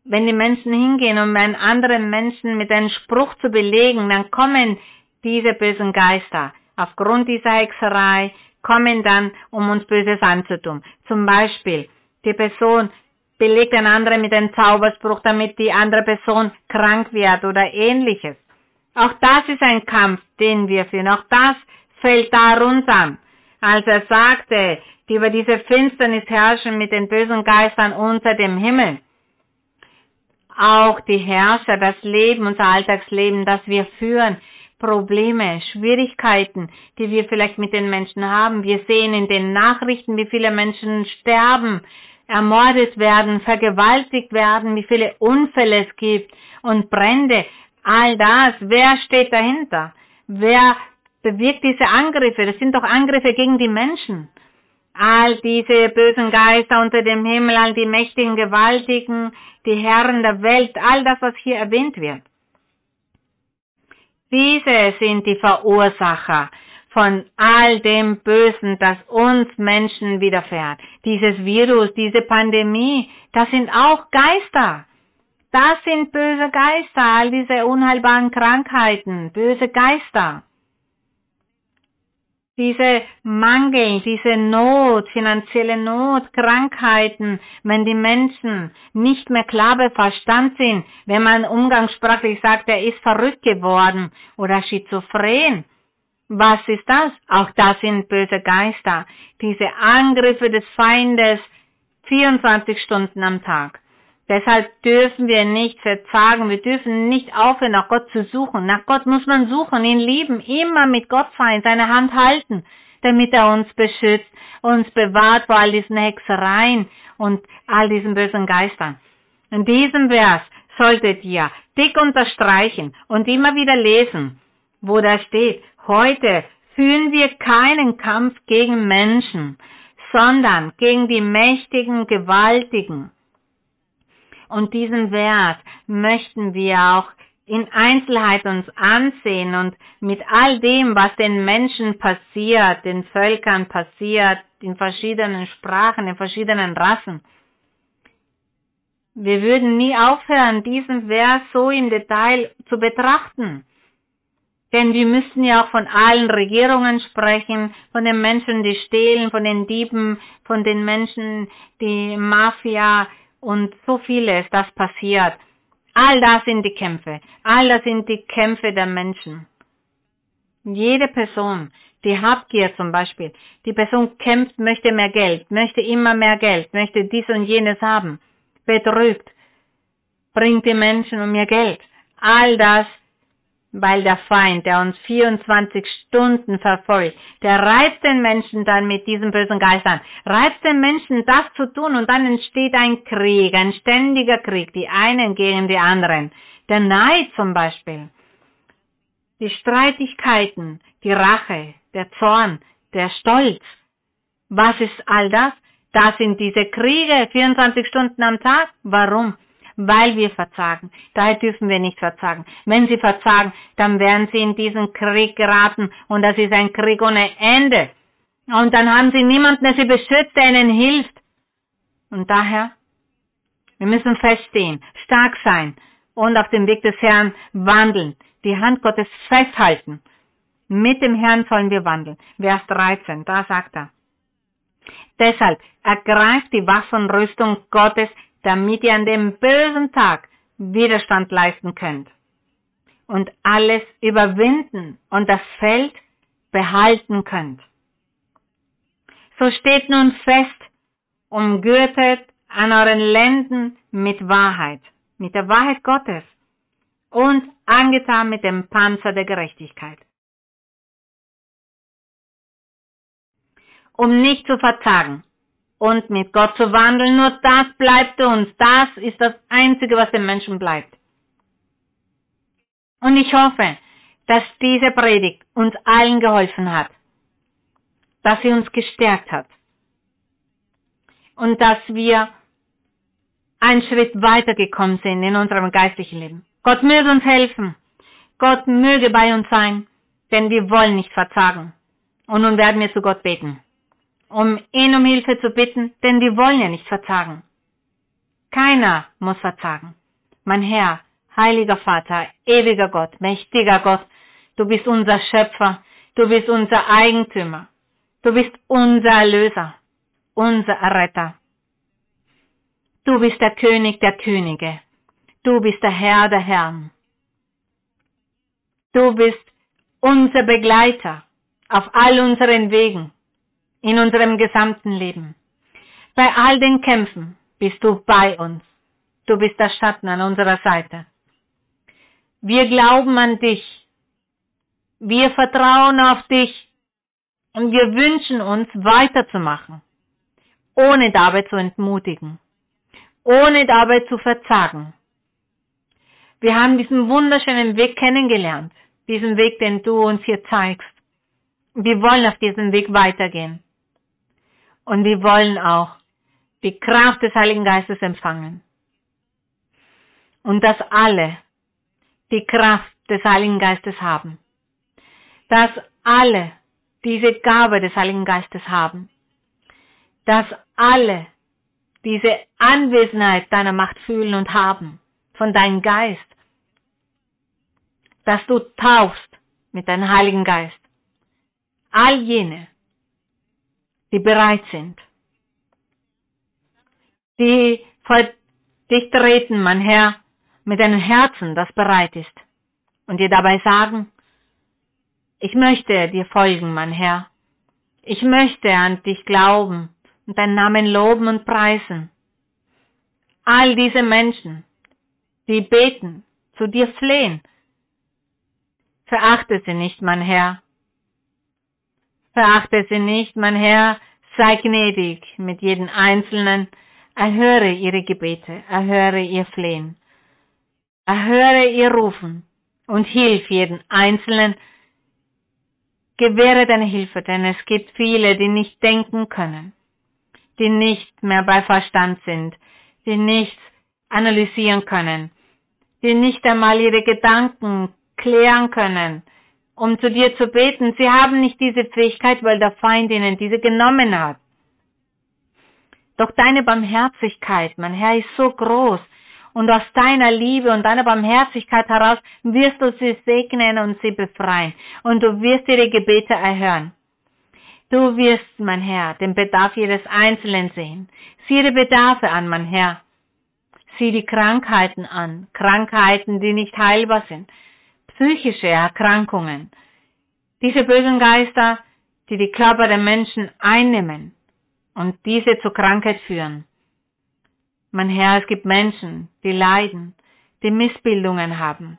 Wenn die Menschen hingehen, um einen anderen Menschen mit einem Spruch zu belegen, dann kommen diese bösen Geister. Aufgrund dieser Hexerei kommen dann, um uns Böses anzutun. Zum Beispiel, die Person belegt ein anderer mit einem Zauberspruch, damit die andere Person krank wird oder ähnliches. Auch das ist ein Kampf, den wir führen. Auch das fällt darunter. Als er sagte, die über diese Finsternis herrschen mit den bösen Geistern unter dem Himmel. Auch die Herrscher, das Leben, unser Alltagsleben, das wir führen, Probleme, Schwierigkeiten, die wir vielleicht mit den Menschen haben. Wir sehen in den Nachrichten, wie viele Menschen sterben, ermordet werden, vergewaltigt werden, wie viele Unfälle es gibt und Brände. All das, wer steht dahinter? Wer bewirkt diese Angriffe? Das sind doch Angriffe gegen die Menschen. All diese bösen Geister unter dem Himmel, all die mächtigen, gewaltigen, die Herren der Welt, all das, was hier erwähnt wird. Diese sind die Verursacher von all dem Bösen, das uns Menschen widerfährt. Dieses Virus, diese Pandemie, das sind auch Geister. Das sind böse Geister, all diese unheilbaren Krankheiten, böse Geister. Diese Mangel, diese Not, finanzielle Not, Krankheiten, wenn die Menschen nicht mehr klar bei Verstand sind, wenn man umgangssprachlich sagt, er ist verrückt geworden oder schizophren. Was ist das? Auch das sind böse Geister. Diese Angriffe des Feindes 24 Stunden am Tag. Deshalb dürfen wir nicht verzagen, wir dürfen nicht aufhören, nach Gott zu suchen. Nach Gott muss man suchen, ihn lieben, immer mit Gott sein, seine Hand halten, damit er uns beschützt, uns bewahrt vor all diesen Hexereien und all diesen bösen Geistern. In diesem Vers solltet ihr dick unterstreichen und immer wieder lesen, wo da steht, heute führen wir keinen Kampf gegen Menschen, sondern gegen die mächtigen, gewaltigen, und diesen Vers möchten wir auch in Einzelheit uns ansehen und mit all dem, was den Menschen passiert, den Völkern passiert, in verschiedenen Sprachen, in verschiedenen Rassen. Wir würden nie aufhören, diesen Vers so im Detail zu betrachten. Denn wir müssten ja auch von allen Regierungen sprechen, von den Menschen, die stehlen, von den Dieben, von den Menschen, die Mafia, und so vieles, das passiert. All das sind die Kämpfe. All das sind die Kämpfe der Menschen. Jede Person, die Habgier zum Beispiel, die Person kämpft, möchte mehr Geld, möchte immer mehr Geld, möchte dies und jenes haben, betrügt, bringt die Menschen um ihr Geld. All das weil der Feind, der uns 24 Stunden verfolgt, der reizt den Menschen dann mit diesem bösen Geist an, reizt den Menschen das zu tun und dann entsteht ein Krieg, ein ständiger Krieg, die einen gegen die anderen. Der Neid zum Beispiel, die Streitigkeiten, die Rache, der Zorn, der Stolz. Was ist all das? Das sind diese Kriege 24 Stunden am Tag. Warum? Weil wir verzagen. Daher dürfen wir nicht verzagen. Wenn sie verzagen, dann werden sie in diesen Krieg geraten und das ist ein Krieg ohne Ende. Und dann haben sie niemanden, der sie beschützt, der ihnen hilft. Und daher, wir müssen feststehen, stark sein und auf dem Weg des Herrn wandeln, die Hand Gottes festhalten. Mit dem Herrn sollen wir wandeln. Vers 13, da sagt er. Deshalb ergreift die Waffenrüstung Gottes, damit ihr an dem bösen Tag Widerstand leisten könnt und alles überwinden und das Feld behalten könnt. So steht nun fest, umgürtet an euren Lenden mit Wahrheit, mit der Wahrheit Gottes und angetan mit dem Panzer der Gerechtigkeit. Um nicht zu verzagen, und mit Gott zu wandeln. Nur das bleibt uns. Das ist das Einzige, was dem Menschen bleibt. Und ich hoffe, dass diese Predigt uns allen geholfen hat, dass sie uns gestärkt hat und dass wir einen Schritt weitergekommen sind in unserem geistlichen Leben. Gott möge uns helfen. Gott möge bei uns sein, denn wir wollen nicht verzagen. Und nun werden wir zu Gott beten um ihn um Hilfe zu bitten, denn wir wollen ja nicht verzagen. Keiner muss verzagen. Mein Herr, heiliger Vater, ewiger Gott, mächtiger Gott, du bist unser Schöpfer, du bist unser Eigentümer, du bist unser Erlöser, unser Erretter. Du bist der König der Könige, du bist der Herr der Herren. Du bist unser Begleiter auf all unseren Wegen in unserem gesamten Leben. Bei all den Kämpfen bist du bei uns. Du bist der Schatten an unserer Seite. Wir glauben an dich. Wir vertrauen auf dich. Und wir wünschen uns weiterzumachen, ohne dabei zu entmutigen, ohne dabei zu verzagen. Wir haben diesen wunderschönen Weg kennengelernt, diesen Weg, den du uns hier zeigst. Wir wollen auf diesem Weg weitergehen. Und wir wollen auch die Kraft des Heiligen Geistes empfangen. Und dass alle die Kraft des Heiligen Geistes haben. Dass alle diese Gabe des Heiligen Geistes haben. Dass alle diese Anwesenheit deiner Macht fühlen und haben von deinem Geist. Dass du taufst mit deinem Heiligen Geist. All jene, die bereit sind, die vor dich treten, mein Herr, mit einem Herzen, das bereit ist, und dir dabei sagen, ich möchte dir folgen, mein Herr. Ich möchte an dich glauben und deinen Namen loben und preisen. All diese Menschen, die beten, zu dir flehen, verachte sie nicht, mein Herr. Verachte sie nicht, mein Herr, sei gnädig mit jedem Einzelnen, erhöre ihre Gebete, erhöre ihr Flehen, erhöre ihr Rufen und hilf jeden Einzelnen, gewähre deine Hilfe, denn es gibt viele, die nicht denken können, die nicht mehr bei Verstand sind, die nichts analysieren können, die nicht einmal ihre Gedanken klären können, um zu dir zu beten. Sie haben nicht diese Fähigkeit, weil der Feind ihnen diese genommen hat. Doch deine Barmherzigkeit, mein Herr, ist so groß. Und aus deiner Liebe und deiner Barmherzigkeit heraus wirst du sie segnen und sie befreien. Und du wirst ihre Gebete erhören. Du wirst, mein Herr, den Bedarf jedes Einzelnen sehen. Sieh ihre Bedarfe an, mein Herr. Sieh die Krankheiten an. Krankheiten, die nicht heilbar sind. Psychische Erkrankungen. Diese bösen Geister, die die Körper der Menschen einnehmen und diese zur Krankheit führen. Mein Herr, es gibt Menschen, die leiden, die Missbildungen haben.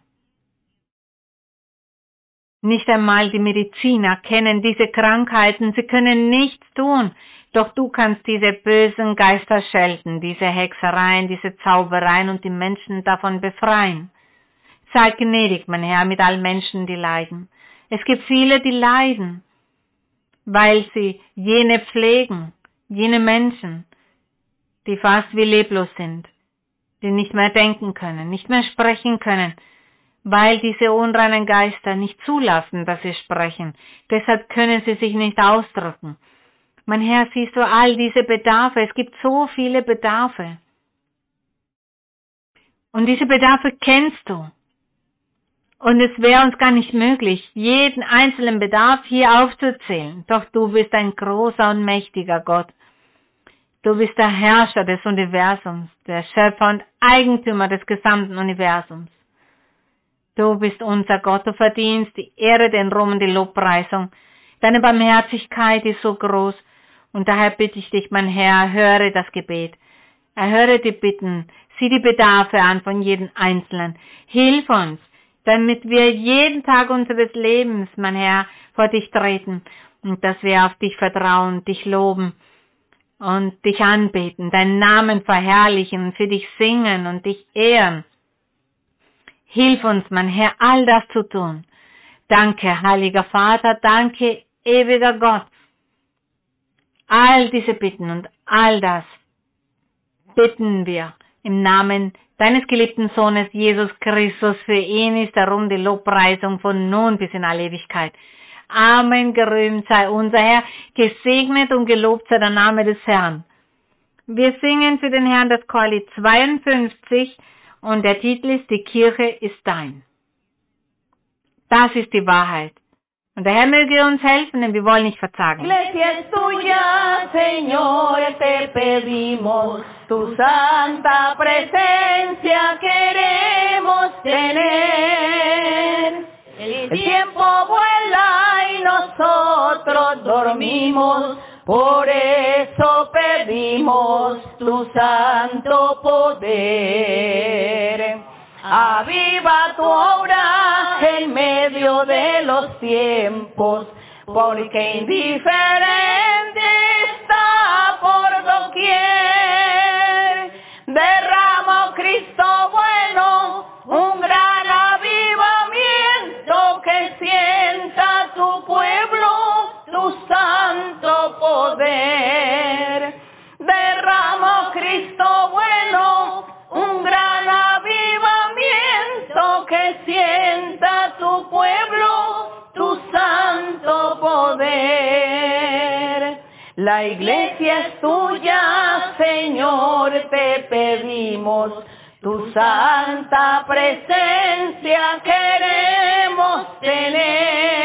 Nicht einmal die Mediziner kennen diese Krankheiten, sie können nichts tun, doch du kannst diese bösen Geister schelten, diese Hexereien, diese Zaubereien und die Menschen davon befreien. Sei gnädig, mein Herr, mit allen Menschen, die leiden. Es gibt viele, die leiden, weil sie jene pflegen, jene Menschen, die fast wie leblos sind, die nicht mehr denken können, nicht mehr sprechen können, weil diese unreinen Geister nicht zulassen, dass sie sprechen. Deshalb können sie sich nicht ausdrücken. Mein Herr, siehst du all diese Bedarfe? Es gibt so viele Bedarfe. Und diese Bedarfe kennst du. Und es wäre uns gar nicht möglich, jeden einzelnen Bedarf hier aufzuzählen. Doch du bist ein großer und mächtiger Gott. Du bist der Herrscher des Universums, der Schöpfer und Eigentümer des gesamten Universums. Du bist unser Gott, du verdienst die Ehre, den Ruhm und die Lobpreisung. Deine Barmherzigkeit ist so groß und daher bitte ich dich, mein Herr, höre das Gebet. Erhöre die Bitten, sieh die Bedarfe an von jedem Einzelnen. Hilf uns, damit wir jeden Tag unseres Lebens, mein Herr, vor dich treten und dass wir auf dich vertrauen, dich loben und dich anbeten, deinen Namen verherrlichen, für dich singen und dich ehren. Hilf uns, mein Herr, all das zu tun. Danke, heiliger Vater, danke, ewiger Gott. All diese Bitten und all das bitten wir im Namen deines geliebten Sohnes Jesus Christus. Für ihn ist darum die Lobpreisung von nun bis in alle Ewigkeit. Amen, gerühmt sei unser Herr, gesegnet und gelobt sei der Name des Herrn. Wir singen für den Herrn das Chorlied 52 und der Titel ist Die Kirche ist dein. Das ist die Wahrheit. Und der möge uns helfen, denn wir wollen nicht verzagen. Iglesia es tuya, Señor, te pedimos tu santa presencia queremos tener. El tiempo vuela y nosotros dormimos, por eso pedimos tu santo poder. Aviva tu obra en medio de los tiempos, porque indiferente está por doquier. La iglesia es tuya, Señor, te pedimos, tu santa presencia queremos tener.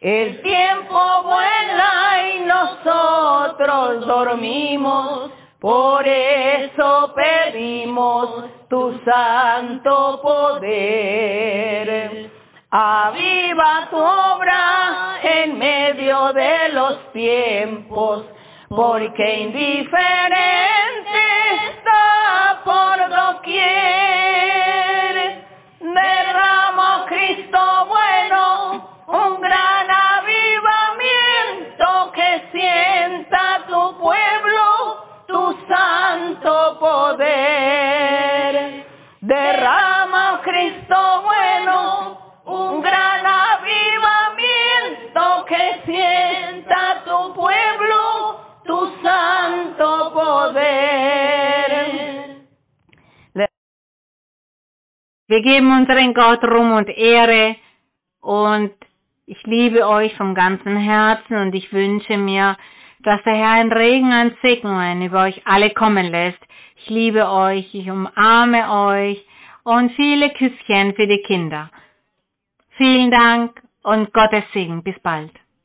El tiempo vuela y nosotros dormimos, por eso pedimos tu santo poder. Aviva tu obra en medio de los tiempos, porque indiferente está por doquier. Derrama Cristo bueno, un gran avivamiento que sienta tu pueblo, tu santo poder. Poder. Wir geben unseren Gott Ruhm und Ehre und ich liebe euch vom ganzen Herzen und ich wünsche mir, dass der Herr einen Regen an Segnungen über euch alle kommen lässt. Ich liebe euch, ich umarme euch und viele Küsschen für die Kinder. Vielen Dank und Gottes Segen. Bis bald.